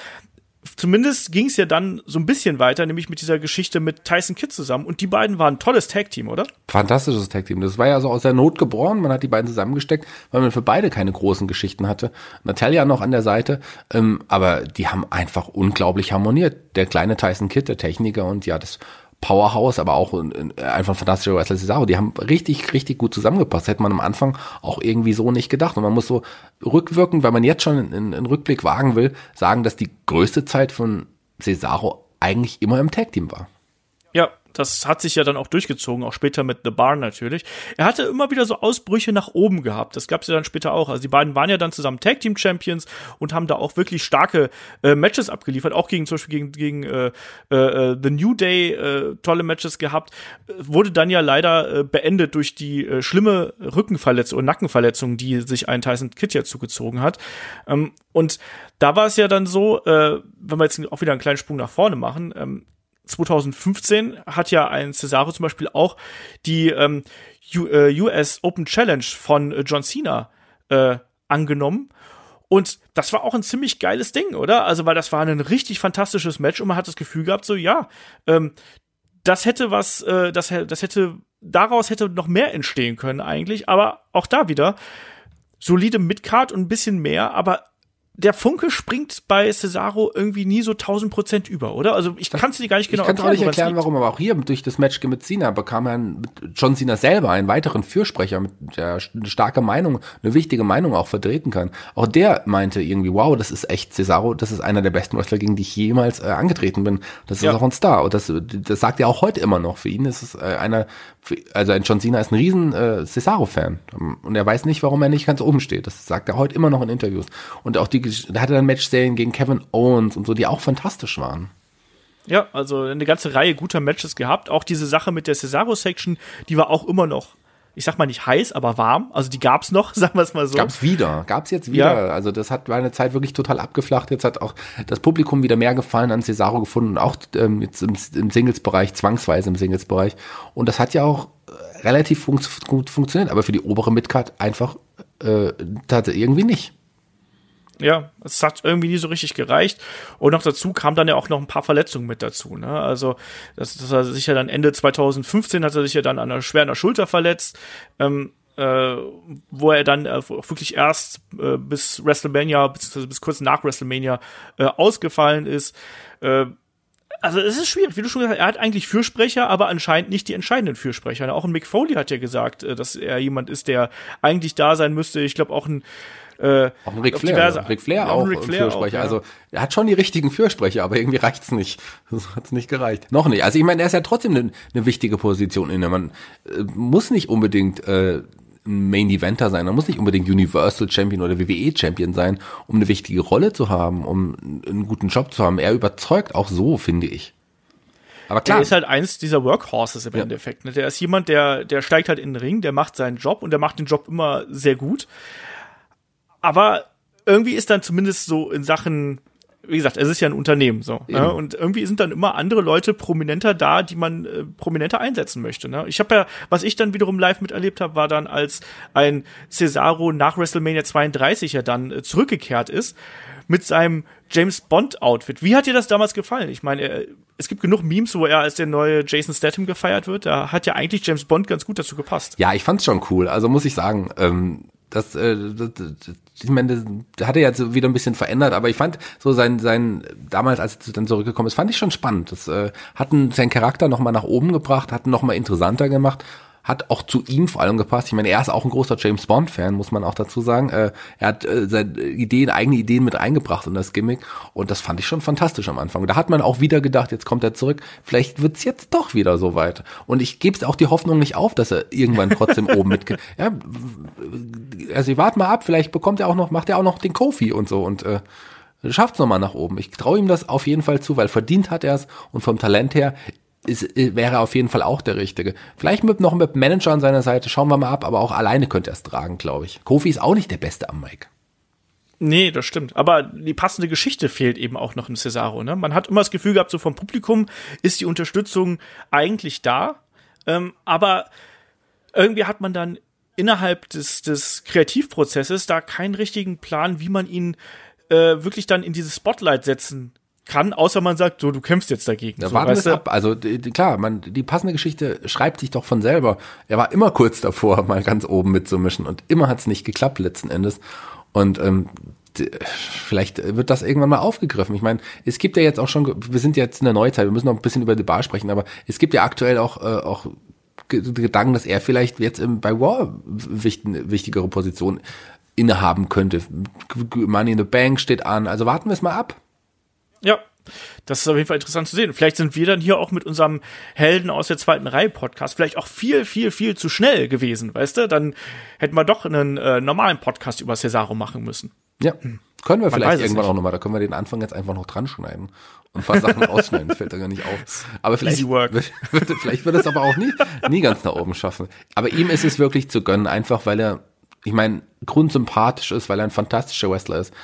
S2: zumindest ging es ja dann so ein bisschen weiter, nämlich mit dieser Geschichte mit Tyson Kidd zusammen. Und die beiden waren ein tolles Tag-Team, oder?
S4: Fantastisches Tag-Team. Das war ja so aus der Not geboren. Man hat die beiden zusammengesteckt, weil man für beide keine großen Geschichten hatte. Natalia noch an der Seite. Ähm, aber die haben einfach unglaublich harmoniert. Der kleine Tyson Kidd, der Techniker und ja, das Powerhouse, aber auch einfach ein fantastischer Wrestler Cesaro. Die haben richtig, richtig gut zusammengepasst. Hätte man am Anfang auch irgendwie so nicht gedacht. Und man muss so rückwirkend, weil man jetzt schon einen Rückblick wagen will, sagen, dass die größte Zeit von Cesaro eigentlich immer im Tag Team war.
S2: Das hat sich ja dann auch durchgezogen, auch später mit The Bar natürlich. Er hatte immer wieder so Ausbrüche nach oben gehabt. Das gab es ja dann später auch. Also die beiden waren ja dann zusammen Tag Team Champions und haben da auch wirklich starke äh, Matches abgeliefert, auch gegen zum Beispiel gegen, gegen äh, äh, The New Day äh, tolle Matches gehabt. Wurde dann ja leider äh, beendet durch die äh, schlimme Rückenverletzung und Nackenverletzung, die sich ein Tyson Kidd ja zugezogen hat. Ähm, und da war es ja dann so, äh, wenn wir jetzt auch wieder einen kleinen Sprung nach vorne machen, ähm, 2015 hat ja ein Cesaro zum Beispiel auch die ähm, US äh, Open Challenge von äh, John Cena äh, angenommen. Und das war auch ein ziemlich geiles Ding, oder? Also, weil das war ein richtig fantastisches Match und man hat das Gefühl gehabt, so, ja, ähm, das hätte was, äh, das, das hätte, daraus hätte noch mehr entstehen können eigentlich, aber auch da wieder solide Midcard und ein bisschen mehr, aber der Funke springt bei Cesaro irgendwie nie so 1000 Prozent über, oder? Also ich kann es dir gar nicht genau
S4: ich erklären. Ich kann auch nicht erklären, warum, aber auch hier durch das Match mit Cena bekam er mit John Cena selber einen weiteren Fürsprecher, mit der eine starke Meinung, eine wichtige Meinung auch vertreten kann. Auch der meinte irgendwie, wow, das ist echt Cesaro, das ist einer der besten Wrestler, gegen die ich jemals äh, angetreten bin. Das ist ja. auch ein Star. Und das, das sagt er auch heute immer noch. Für ihn ist es äh, einer, also ein John Cena ist ein riesen äh, Cesaro-Fan. Und er weiß nicht, warum er nicht ganz oben steht. Das sagt er heute immer noch in Interviews. Und auch die da hatte dann Matchserien gegen Kevin Owens und so, die auch fantastisch waren.
S2: Ja, also eine ganze Reihe guter Matches gehabt. Auch diese Sache mit der Cesaro-Section, die war auch immer noch ich sag mal nicht heiß, aber warm. Also die gab's noch, [LAUGHS] sagen wir es mal so.
S4: Gab's wieder, gab's jetzt wieder. Ja. Also das hat meine Zeit wirklich total abgeflacht. Jetzt hat auch das Publikum wieder mehr Gefallen an Cesaro gefunden, auch ähm, jetzt im, im Singles-Bereich, zwangsweise im Singles-Bereich. Und das hat ja auch äh, relativ fun gut funktioniert, aber für die obere Midcard einfach äh, irgendwie nicht.
S2: Ja, es hat irgendwie nie so richtig gereicht. Und noch dazu kam dann ja auch noch ein paar Verletzungen mit dazu. Ne? Also, das, das er sich ja dann Ende 2015 hat er sich ja dann an einer schweren Schulter verletzt, ähm, äh, wo er dann äh, wirklich erst äh, bis WrestleMania, bis, bis kurz nach WrestleMania äh, ausgefallen ist. Äh, also es ist schwierig, wie du schon gesagt hast, er hat eigentlich Fürsprecher, aber anscheinend nicht die entscheidenden Fürsprecher. Auch ein Mick Foley hat ja gesagt, äh, dass er jemand ist, der eigentlich da sein müsste. Ich glaube auch ein
S4: äh, auch ein Ric Flair, diverse, Ric Flair auch, Ric Flair Fürsprecher. Auch, ja. Also er hat schon die richtigen Fürsprecher, aber irgendwie reicht's nicht. [LAUGHS] Das hat's nicht gereicht. Noch nicht. Also ich meine, er ist ja trotzdem eine, eine wichtige Position inne. Man äh, muss nicht unbedingt äh, ein Main Eventer sein. Man muss nicht unbedingt Universal Champion oder WWE Champion sein, um eine wichtige Rolle zu haben, um einen guten Job zu haben. Er überzeugt auch so, finde ich.
S2: Aber klar. Der ist halt eins dieser Workhorses im ja. Endeffekt. Ne? Der ist jemand, der, der steigt halt in den Ring, der macht seinen Job und der macht den Job immer sehr gut. Aber irgendwie ist dann zumindest so in Sachen, wie gesagt, es ist ja ein Unternehmen so. Ne? Und irgendwie sind dann immer andere Leute prominenter da, die man äh, prominenter einsetzen möchte. Ne? Ich habe ja, was ich dann wiederum live miterlebt habe, war dann, als ein Cesaro nach WrestleMania 32 ja dann äh, zurückgekehrt ist mit seinem James Bond Outfit. Wie hat dir das damals gefallen? Ich meine, es gibt genug Memes, wo er als der neue Jason Statham gefeiert wird. Da hat ja eigentlich James Bond ganz gut dazu gepasst.
S4: Ja, ich fand's schon cool. Also muss ich sagen, ähm, das, äh, das, ich meine, das hat er jetzt wieder ein bisschen verändert, aber ich fand so sein, sein damals, als er dann zurückgekommen ist, fand ich schon spannend. Das äh, hat seinen Charakter nochmal nach oben gebracht, hat ihn nochmal interessanter gemacht hat auch zu ihm vor allem gepasst. Ich meine, er ist auch ein großer James Bond-Fan, muss man auch dazu sagen. Äh, er hat äh, seine Ideen, eigene Ideen mit eingebracht in das Gimmick und das fand ich schon fantastisch am Anfang. Da hat man auch wieder gedacht, jetzt kommt er zurück, vielleicht wird's jetzt doch wieder so weit. Und ich gebe auch die Hoffnung nicht auf, dass er irgendwann trotzdem oben mit. [LAUGHS] Ja, also ich warte mal ab, vielleicht bekommt er auch noch, macht er auch noch den Kofi und so und äh, schafft's nochmal nach oben. Ich traue ihm das auf jeden Fall zu, weil verdient hat er es und vom Talent her ist, äh, wäre auf jeden Fall auch der Richtige. Vielleicht mit, noch mit Manager an seiner Seite, schauen wir mal ab, aber auch alleine könnte er es tragen, glaube ich. Kofi ist auch nicht der Beste am Mike.
S2: Nee, das stimmt. Aber die passende Geschichte fehlt eben auch noch im Cesaro. Ne? Man hat immer das Gefühl gehabt, so vom Publikum ist die Unterstützung eigentlich da. Ähm, aber irgendwie hat man dann innerhalb des, des Kreativprozesses da keinen richtigen Plan, wie man ihn äh, wirklich dann in dieses Spotlight setzen kann, außer man sagt, so, du kämpfst jetzt dagegen.
S4: Da
S2: so,
S4: warten wir ab. Also die, klar, man, die passende Geschichte schreibt sich doch von selber. Er war immer kurz davor, mal ganz oben mitzumischen und immer hat es nicht geklappt letzten Endes. Und ähm, vielleicht wird das irgendwann mal aufgegriffen. Ich meine, es gibt ja jetzt auch schon, wir sind jetzt in der Neuzeit, wir müssen noch ein bisschen über die Bar sprechen, aber es gibt ja aktuell auch, äh, auch Gedanken, dass er vielleicht jetzt bei War wichtigere Position innehaben könnte. Money in the Bank steht an, also warten wir es mal ab.
S2: Ja, das ist auf jeden Fall interessant zu sehen. Vielleicht sind wir dann hier auch mit unserem Helden aus der zweiten Reihe Podcast vielleicht auch viel, viel, viel zu schnell gewesen, weißt du? Dann hätten wir doch einen äh, normalen Podcast über Cesaro machen müssen.
S4: Ja, können wir Man vielleicht irgendwann auch nochmal. Da können wir den Anfang jetzt einfach noch dran schneiden und ein paar Sachen [LAUGHS] ausschneiden. Das fällt da gar nicht auf. Aber vielleicht, wird, vielleicht wird es aber auch nie, nie ganz nach oben schaffen. Aber ihm ist es wirklich zu gönnen, einfach weil er, ich meine, grundsympathisch ist, weil er ein fantastischer Wrestler ist,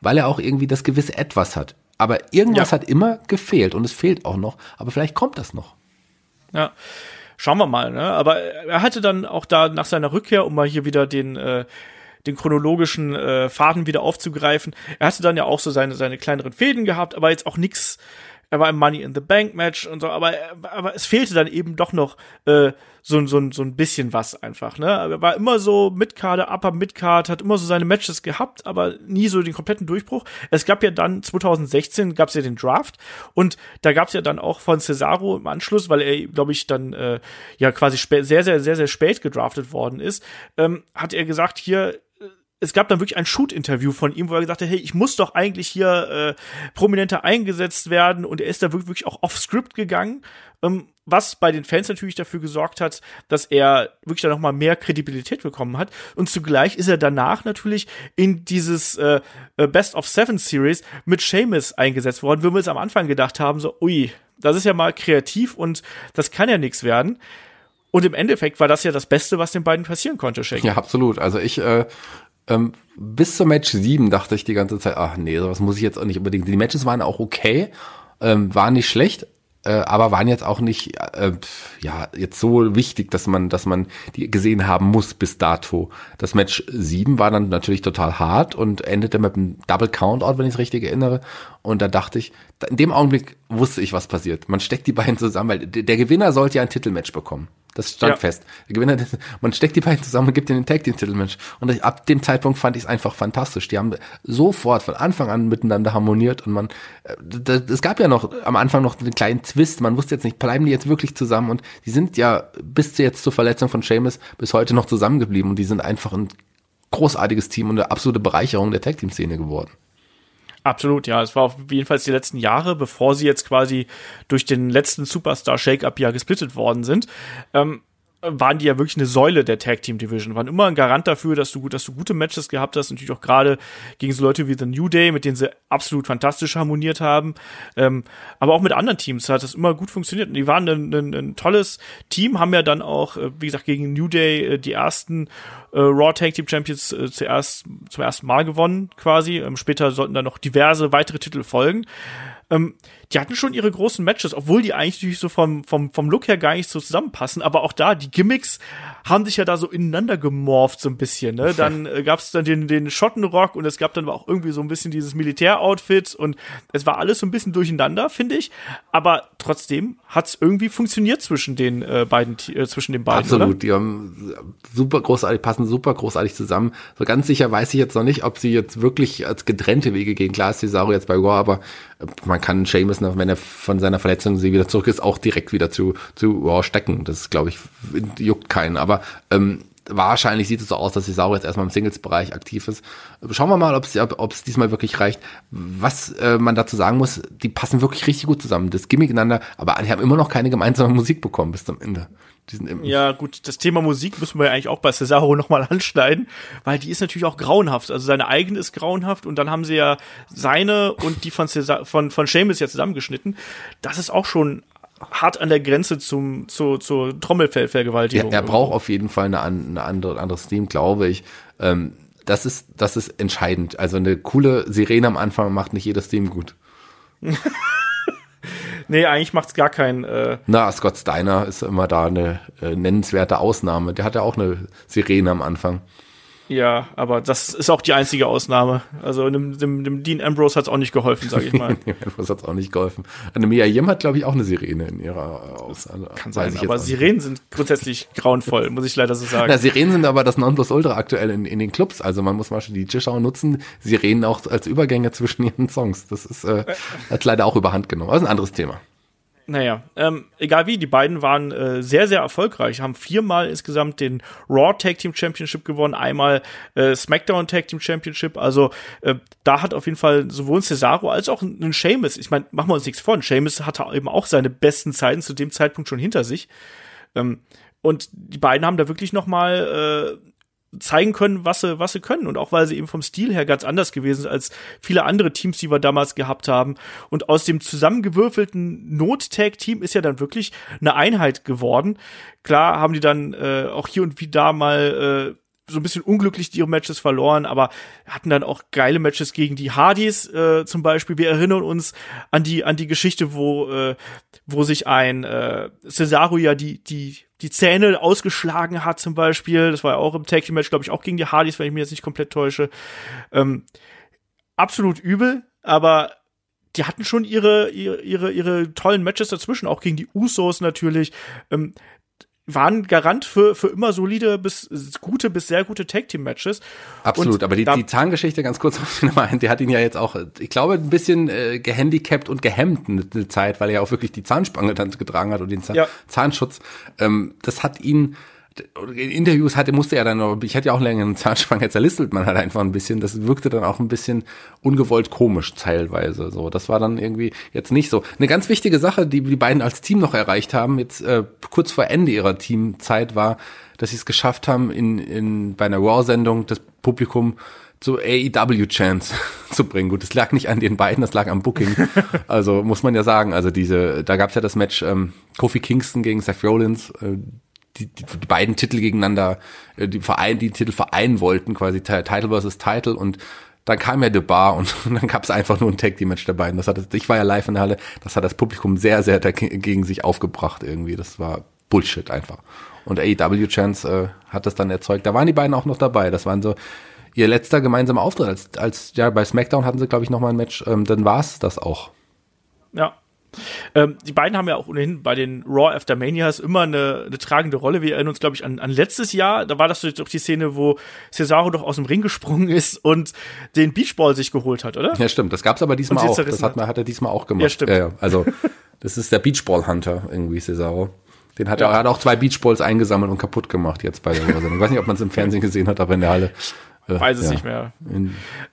S4: weil er auch irgendwie das gewisse Etwas hat aber irgendwas ja. hat immer gefehlt und es fehlt auch noch. Aber vielleicht kommt das noch.
S2: Ja. Schauen wir mal, ne? Aber er hatte dann auch da nach seiner Rückkehr, um mal hier wieder den, äh, den chronologischen äh, Faden wieder aufzugreifen, er hatte dann ja auch so seine, seine kleineren Fäden gehabt, aber jetzt auch nichts er war im Money in the Bank Match und so, aber, aber es fehlte dann eben doch noch äh, so, so, so ein bisschen was einfach, ne? Er war immer so Midcard, Upper Midcard, hat immer so seine Matches gehabt, aber nie so den kompletten Durchbruch. Es gab ja dann 2016 gab es ja den Draft und da gab es ja dann auch von Cesaro im Anschluss, weil er, glaube ich, dann äh, ja quasi sehr, sehr, sehr, sehr spät gedraftet worden ist, ähm, hat er gesagt, hier es gab dann wirklich ein Shoot-Interview von ihm, wo er gesagt hat, hey, ich muss doch eigentlich hier äh, prominenter eingesetzt werden und er ist da wirklich auch off-script gegangen, ähm, was bei den Fans natürlich dafür gesorgt hat, dass er wirklich dann nochmal mehr Kredibilität bekommen hat und zugleich ist er danach natürlich in dieses äh, äh Best of Seven Series mit Seamus eingesetzt worden, wo wir uns am Anfang gedacht haben, so, ui, das ist ja mal kreativ und das kann ja nichts werden. Und im Endeffekt war das ja das Beste, was den beiden passieren konnte, Shake.
S4: Ja, absolut. Also ich äh, ähm, bis zum Match 7 dachte ich die ganze Zeit, ach nee, sowas muss ich jetzt auch nicht unbedingt. Die Matches waren auch okay, ähm, waren nicht schlecht, äh, aber waren jetzt auch nicht äh, ja jetzt so wichtig, dass man dass man die gesehen haben muss bis dato. Das Match 7 war dann natürlich total hart und endete mit einem Double Countout, wenn ich es richtig erinnere. Und da dachte ich, in dem Augenblick wusste ich, was passiert. Man steckt die beiden zusammen, weil der Gewinner sollte ja ein Titelmatch bekommen. Das stand ja. fest. Der Gewinner, man steckt die beiden zusammen und gibt ihnen den Tag Team Titelmatch. Und ab dem Zeitpunkt fand ich es einfach fantastisch. Die haben sofort von Anfang an miteinander harmoniert und man, äh, es gab ja noch am Anfang noch einen kleinen Twist. Man wusste jetzt nicht, bleiben die jetzt wirklich zusammen? Und die sind ja bis zu jetzt zur Verletzung von Seamus bis heute noch zusammengeblieben und die sind einfach ein großartiges Team und eine absolute Bereicherung der Tag Team Szene geworden.
S2: Absolut, ja. Es war auf jeden Fall die letzten Jahre, bevor sie jetzt quasi durch den letzten Superstar Shake-Up ja gesplittet worden sind. Ähm, waren die ja wirklich eine Säule der Tag Team Division, waren immer ein Garant dafür, dass du, dass du gute Matches gehabt hast, natürlich auch gerade gegen so Leute wie The New Day, mit denen sie absolut fantastisch harmoniert haben, ähm, aber auch mit anderen Teams hat das immer gut funktioniert und die waren ein, ein, ein tolles Team, haben ja dann auch, äh, wie gesagt, gegen New Day äh, die ersten äh, Raw Tag Team Champions äh, zuerst zum ersten Mal gewonnen quasi, ähm, später sollten dann noch diverse weitere Titel folgen. Ähm, die hatten schon ihre großen Matches, obwohl die eigentlich so vom, vom, vom Look her gar nicht so zusammenpassen. Aber auch da, die Gimmicks haben sich ja da so ineinander gemorpht, so ein bisschen. Ne? Dann äh, gab es dann den, den Schottenrock und es gab dann auch irgendwie so ein bisschen dieses Militäroutfit und es war alles so ein bisschen durcheinander, finde ich. Aber trotzdem hat es irgendwie funktioniert zwischen den äh, beiden, äh, zwischen den beiden.
S4: Absolut,
S2: oder?
S4: die haben super großartig, passen super großartig zusammen. So ganz sicher weiß ich jetzt noch nicht, ob sie jetzt wirklich als getrennte Wege gehen. Klar ist Cesaro jetzt bei Raw, aber man kann Sheamus, wenn er von seiner Verletzung sie wieder zurück ist, auch direkt wieder zu, zu Raw stecken. Das, glaube ich, juckt keinen. Aber ähm, wahrscheinlich sieht es so aus, dass Cesaro jetzt erstmal im Singles-Bereich aktiv ist. Schauen wir mal, ob es diesmal wirklich reicht. Was äh, man dazu sagen muss, die passen wirklich richtig gut zusammen. Das Gimmick ineinander, aber die haben immer noch keine gemeinsame Musik bekommen bis zum Ende.
S2: Ja, gut, das Thema Musik müssen wir ja eigentlich auch bei Cesaro nochmal [LAUGHS] anschneiden, weil die ist natürlich auch grauenhaft. Also seine eigene ist grauenhaft und dann haben sie ja seine und die von, Cesar von, von Seamus ja zusammengeschnitten. Das ist auch schon hart an der Grenze zum, zu, zur Trommelfellvergewaltigung.
S4: Ja, er braucht auf jeden Fall eine, eine andere, anderes Theme, glaube ich. Ähm, das ist, das ist entscheidend. Also eine coole Sirene am Anfang macht nicht jedes Theme gut. [LAUGHS]
S2: nee, eigentlich macht's gar keinen. Äh
S4: Na, Scott Steiner ist immer da eine äh, nennenswerte Ausnahme. Der hat ja auch eine Sirene am Anfang.
S2: Ja, aber das ist auch die einzige Ausnahme. Also dem, dem, dem Dean Ambrose hat es auch nicht geholfen, sage ich mal. [LAUGHS]
S4: Dean Ambrose hat es auch nicht geholfen. Eine Mia Yim hat, glaube ich, auch eine Sirene in ihrer Ausnahme.
S2: Kann sein, aber Sirenen sind grundsätzlich grauenvoll, muss ich leider so sagen. Na,
S4: Sirenen sind aber das Nonplusultra aktuell in, in den Clubs. Also man muss zum Beispiel die Zuschauer nutzen, Sirenen auch als Übergänge zwischen ihren Songs. Das ist äh, hat leider auch überhand genommen. Aber das ist ein anderes Thema.
S2: Naja, ähm, egal wie, die beiden waren äh, sehr, sehr erfolgreich, haben viermal insgesamt den Raw Tag Team Championship gewonnen, einmal äh, SmackDown Tag Team Championship. Also äh, da hat auf jeden Fall sowohl Cesaro als auch ein Sheamus, ich meine, machen wir uns nichts vor, Sheamus hatte eben auch seine besten Zeiten zu dem Zeitpunkt schon hinter sich. Ähm, und die beiden haben da wirklich noch mal äh, zeigen können, was sie, was sie können. Und auch weil sie eben vom Stil her ganz anders gewesen sind als viele andere Teams, die wir damals gehabt haben. Und aus dem zusammengewürfelten Not-Tag-Team ist ja dann wirklich eine Einheit geworden. Klar haben die dann äh, auch hier und wie da mal äh, so ein bisschen unglücklich ihre Matches verloren, aber hatten dann auch geile Matches gegen die Hardys äh, zum Beispiel. Wir erinnern uns an die an die Geschichte, wo äh, wo sich ein äh, Cesaro ja die die die Zähne ausgeschlagen hat zum Beispiel. Das war ja auch im Tag Team Match, glaube ich, auch gegen die Hardys, wenn ich mich jetzt nicht komplett täusche. Ähm, absolut übel, aber die hatten schon ihre, ihre, ihre, ihre tollen Matches dazwischen, auch gegen die Usos natürlich. Ähm, waren Garant für, für immer solide bis gute bis sehr gute Tag Team Matches.
S4: Absolut, und aber die, die Zahngeschichte ganz kurz auf den Mal, die hat ihn ja jetzt auch, ich glaube, ein bisschen äh, gehandicapt und gehemmt eine, eine Zeit, weil er ja auch wirklich die Zahnspange dann getragen hat und den Zahn, ja. Zahnschutz. Ähm, das hat ihn in Interviews hatte, musste er dann noch, ich hatte ja auch länger einen Zahnspange zerlistelt man halt einfach ein bisschen, das wirkte dann auch ein bisschen ungewollt komisch teilweise, so. Das war dann irgendwie jetzt nicht so. Eine ganz wichtige Sache, die die beiden als Team noch erreicht haben, jetzt äh, kurz vor Ende ihrer Teamzeit war, dass sie es geschafft haben, in, in, bei einer Raw-Sendung das Publikum zu AEW-Chance [LAUGHS] zu bringen. Gut, das lag nicht an den beiden, das lag am Booking. [LAUGHS] Also muss man ja sagen, also diese, da gab's ja das Match ähm, Kofi Kingston gegen Seth Rollins, äh, die, die, die beiden Titel gegeneinander, äh, die Verein, die Titel vereinen wollten, quasi Title versus Title und dann kam ja The Bar und, [LAUGHS] dann gab es einfach nur ein Tag Team Match der beiden. Das hat, ich war ja live in der Halle, das hat das Publikum sehr, sehr gegen sich aufgebracht irgendwie. Das war Bullshit einfach. Und AEW Chance äh, hat das dann erzeugt. Da waren die beiden auch noch dabei. Das waren so ihr letzter gemeinsamer Auftritt. Als, als ja bei SmackDown hatten sie glaube ich noch mal ein Match. Ähm, dann war's das auch.
S2: Ja, ähm, die beiden haben ja auch ohnehin bei den Raw After Manias immer eine, eine tragende Rolle. Wir erinnern uns, glaube ich, an, an letztes Jahr. Da war das doch die Szene, wo Cesaro doch aus dem Ring gesprungen ist und den Beachball sich geholt hat, oder?
S4: Ja, stimmt. Das gab's aber diesmal auch. Das hat, man, hat er diesmal auch gemacht.
S2: Ja, stimmt.
S4: Ja, ja. Also, das ist der Beachball Hunter irgendwie, Cesaro. Den hat ja. er, er hat auch zwei Beachballs eingesammelt und kaputt gemacht jetzt bei der Sendung. Ich weiß nicht, ob man es im Fernsehen gesehen hat, aber in der Halle
S2: Weiß es ja. nicht mehr.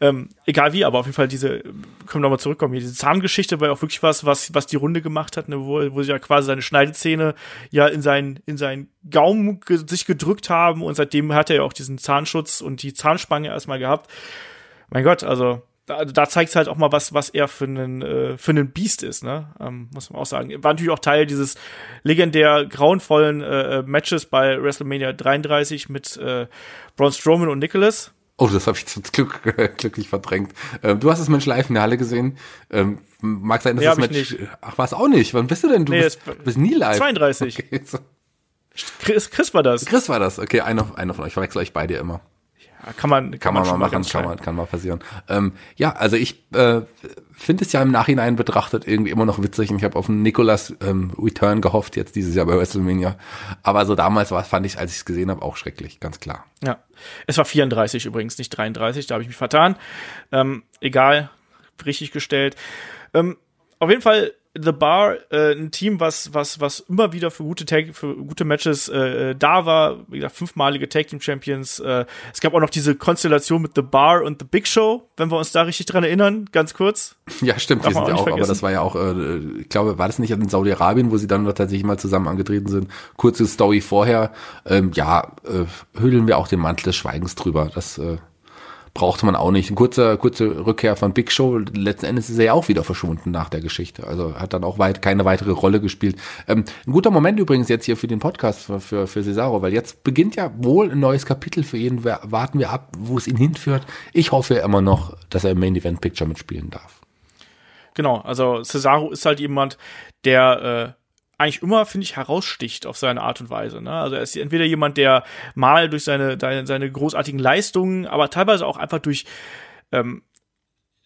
S2: Ähm, egal wie, aber auf jeden Fall diese, können wir nochmal zurückkommen, hier, diese Zahngeschichte war ja auch wirklich was, was, was die Runde gemacht hat, ne, wo, wo sie ja quasi seine Schneidezähne ja in seinen, in seinen Gaumen ge sich gedrückt haben und seitdem hat er ja auch diesen Zahnschutz und die Zahnspange erstmal gehabt. Mein Gott, also da, da zeigt es halt auch mal was, was er für einen äh, für einen Biest ist, ne? Ähm, muss man auch sagen. War natürlich auch Teil dieses legendär grauenvollen äh, Matches bei WrestleMania 33 mit äh, Braun Strowman und Nicholas
S4: Oh, das habe ich zum Glück [LAUGHS] glücklich verdrängt. Ähm, du hast das Mensch live in der Halle gesehen. Ähm, mag sein, dass
S2: Nee,
S4: das Match.
S2: nicht.
S4: Ach, war es auch nicht. Wann bist du denn? Du
S2: Nee,
S4: bist, bist nie live.
S2: 32.
S4: Okay, so.
S2: Chris, Chris war das.
S4: Chris war das. Okay, einer, einer von euch. Ich verwechsel euch beide immer.
S2: Ja, kann man, kann,
S4: Kann man, mal
S2: schon
S4: machen, kann, man, kann mal passieren. Ähm, ja, also ich äh, finde es ja im Nachhinein betrachtet irgendwie immer noch witzig. Und ich habe auf einen Nicolas ähm, Return gehofft, jetzt dieses Jahr bei WrestleMania. Aber so damals war, fand ich, als ich es gesehen habe, auch schrecklich, ganz klar.
S2: Ja. Es war 34 übrigens, nicht 33, da habe ich mich vertan. Ähm, egal, richtig gestellt. Ähm, auf jeden Fall The Bar, äh, ein Team, was, was, was immer wieder für gute Tag, für gute Matches äh, da war. Wie gesagt, fünfmalige Tag Team Champions. Äh, es gab auch noch diese Konstellation mit The Bar und The Big Show, wenn wir uns da richtig dran erinnern, ganz kurz.
S4: Ja, stimmt,
S2: Darf
S4: die sind ja
S2: auch
S4: aber das war ja auch, äh, ich glaube, war das nicht in Saudi-Arabien, wo sie dann tatsächlich mal zusammen angetreten sind? Kurze Story vorher. Ähm, ja, äh, hüllen wir auch den Mantel des Schweigens drüber. Das äh, brauchte man auch nicht. Ein kurzer, kurze Rückkehr von Big Show. Letzten Endes ist er ja auch wieder verschwunden nach der Geschichte. Also hat dann auch weit keine weitere Rolle gespielt. Ähm, ein guter Moment übrigens jetzt hier für den Podcast für, für, für Cesaro, weil jetzt beginnt ja wohl ein neues Kapitel für ihn. Warten wir ab, wo es ihn hinführt. Ich hoffe immer noch, dass er im Main Event Picture mitspielen darf.
S2: Genau, also Cesaro ist halt jemand, der äh, eigentlich immer, finde ich, heraussticht auf seine Art und Weise. Ne? Also er ist entweder jemand, der mal durch seine, seine, seine großartigen Leistungen, aber teilweise auch einfach durch ähm,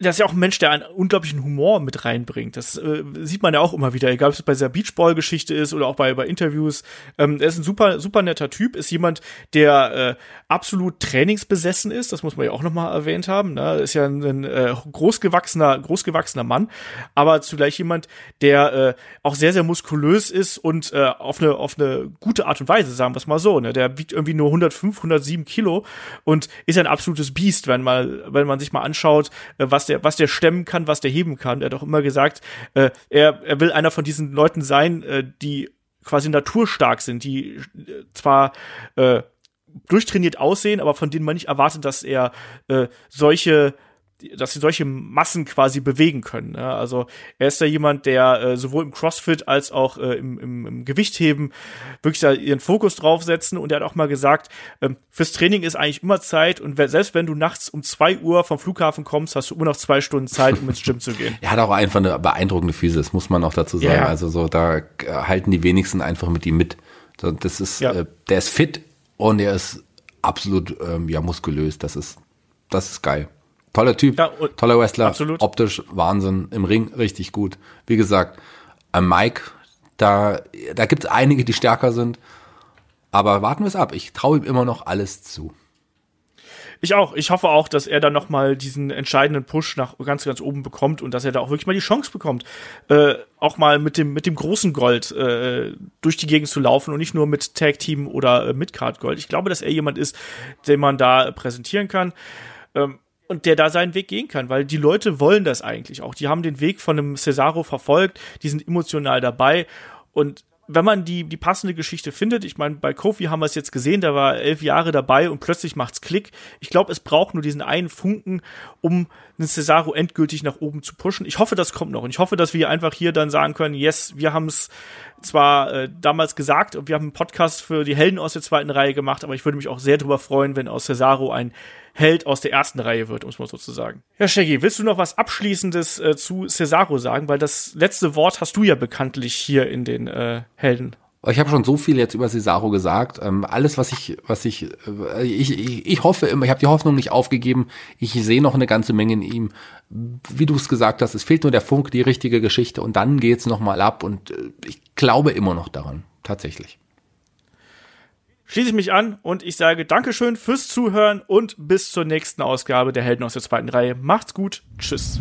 S2: der ist ja auch ein Mensch, der einen unglaublichen Humor mit reinbringt. Das äh, sieht man ja auch immer wieder, egal ob es bei dieser Beachball-Geschichte ist oder auch bei, bei Interviews. Ähm, er ist ein super, super netter Typ, ist jemand, der äh, absolut trainingsbesessen ist. Das muss man ja auch nochmal erwähnt haben. Ne? Ist ja ein, ein äh, großgewachsener, großgewachsener Mann, aber zugleich jemand, der äh, auch sehr, sehr muskulös ist und äh, auf eine, auf eine gute Art und Weise, sagen wir es mal so. Ne? Der wiegt irgendwie nur 105, 107 Kilo und ist ein absolutes Biest, wenn mal, wenn man sich mal anschaut, äh, was der, was der stemmen kann, was der heben kann. Er hat auch immer gesagt, äh, er, er will einer von diesen Leuten sein, äh, die quasi naturstark sind, die äh, zwar äh, durchtrainiert aussehen, aber von denen man nicht erwartet, dass er äh, solche dass sie solche Massen quasi bewegen können. Ne? Also er ist da jemand, der äh, sowohl im CrossFit als auch äh, im, im, im Gewichtheben wirklich da ihren Fokus draufsetzen. Und er hat auch mal gesagt, ähm, fürs Training ist eigentlich immer Zeit und selbst wenn du nachts um zwei Uhr vom Flughafen kommst, hast du immer noch zwei Stunden Zeit, um ins Gym zu gehen. [LAUGHS]
S4: Er hat auch einfach eine beeindruckende Physis, muss man auch dazu sagen.
S2: Ja.
S4: Also so, da äh, halten die wenigsten einfach mit ihm mit. Das ist,
S2: Ja.
S4: äh, der ist fit und er ist absolut ähm, ja muskulös. Das ist, das ist geil. Toller Typ,
S2: Ja,
S4: toller Wrestler,
S2: absolut.
S4: optisch Wahnsinn, im Ring richtig gut. Wie gesagt, Mike, da, da gibt es einige, die stärker sind. Aber warten wir es ab. Ich traue ihm immer noch alles zu.
S2: Ich auch. Ich hoffe auch, dass er dann noch mal diesen entscheidenden Push nach ganz, ganz oben bekommt und dass er da auch wirklich mal die Chance bekommt, äh, auch mal mit dem mit dem großen Gold äh, durch die Gegend zu laufen und nicht nur mit Tag Team oder äh, mit Card Gold. Ich glaube, dass er jemand ist, den man da präsentieren kann. Ähm, und der da seinen Weg gehen kann, weil die Leute wollen das eigentlich auch. Die haben den Weg von einem Cesaro verfolgt, die sind emotional dabei und wenn man die, die passende Geschichte findet, ich meine, bei Kofi haben wir es jetzt gesehen, der war elf Jahre dabei und plötzlich macht's Klick. Ich glaube, es braucht nur diesen einen Funken, um einen Cesaro endgültig nach oben zu pushen. Ich hoffe, das kommt noch. Und ich hoffe, dass wir einfach hier dann sagen können, yes, wir haben es zwar äh, damals gesagt und wir haben einen Podcast für die Helden aus der zweiten Reihe gemacht, aber ich würde mich auch sehr darüber freuen, wenn aus Cesaro ein Held aus der ersten Reihe wird, um es mal so zu sagen. Ja, Shaggy, willst du noch was Abschließendes äh, zu Cesaro sagen? Weil das letzte Wort hast du ja bekanntlich hier in den äh, Helden.
S4: Ich habe schon so viel jetzt über Cesaro gesagt. Ähm, alles, was ich, was ich, äh, ich, ich, ich hoffe immer, ich habe die Hoffnung nicht aufgegeben. Ich sehe noch eine ganze Menge in ihm. Wie du es gesagt hast, es fehlt nur der Funk, die richtige Geschichte und dann geht's noch mal ab. Und äh, ich glaube immer noch daran, tatsächlich.
S2: Schließe ich mich an und ich sage Dankeschön fürs Zuhören und bis zur nächsten Ausgabe der Helden aus der zweiten Reihe. Macht's gut. Tschüss.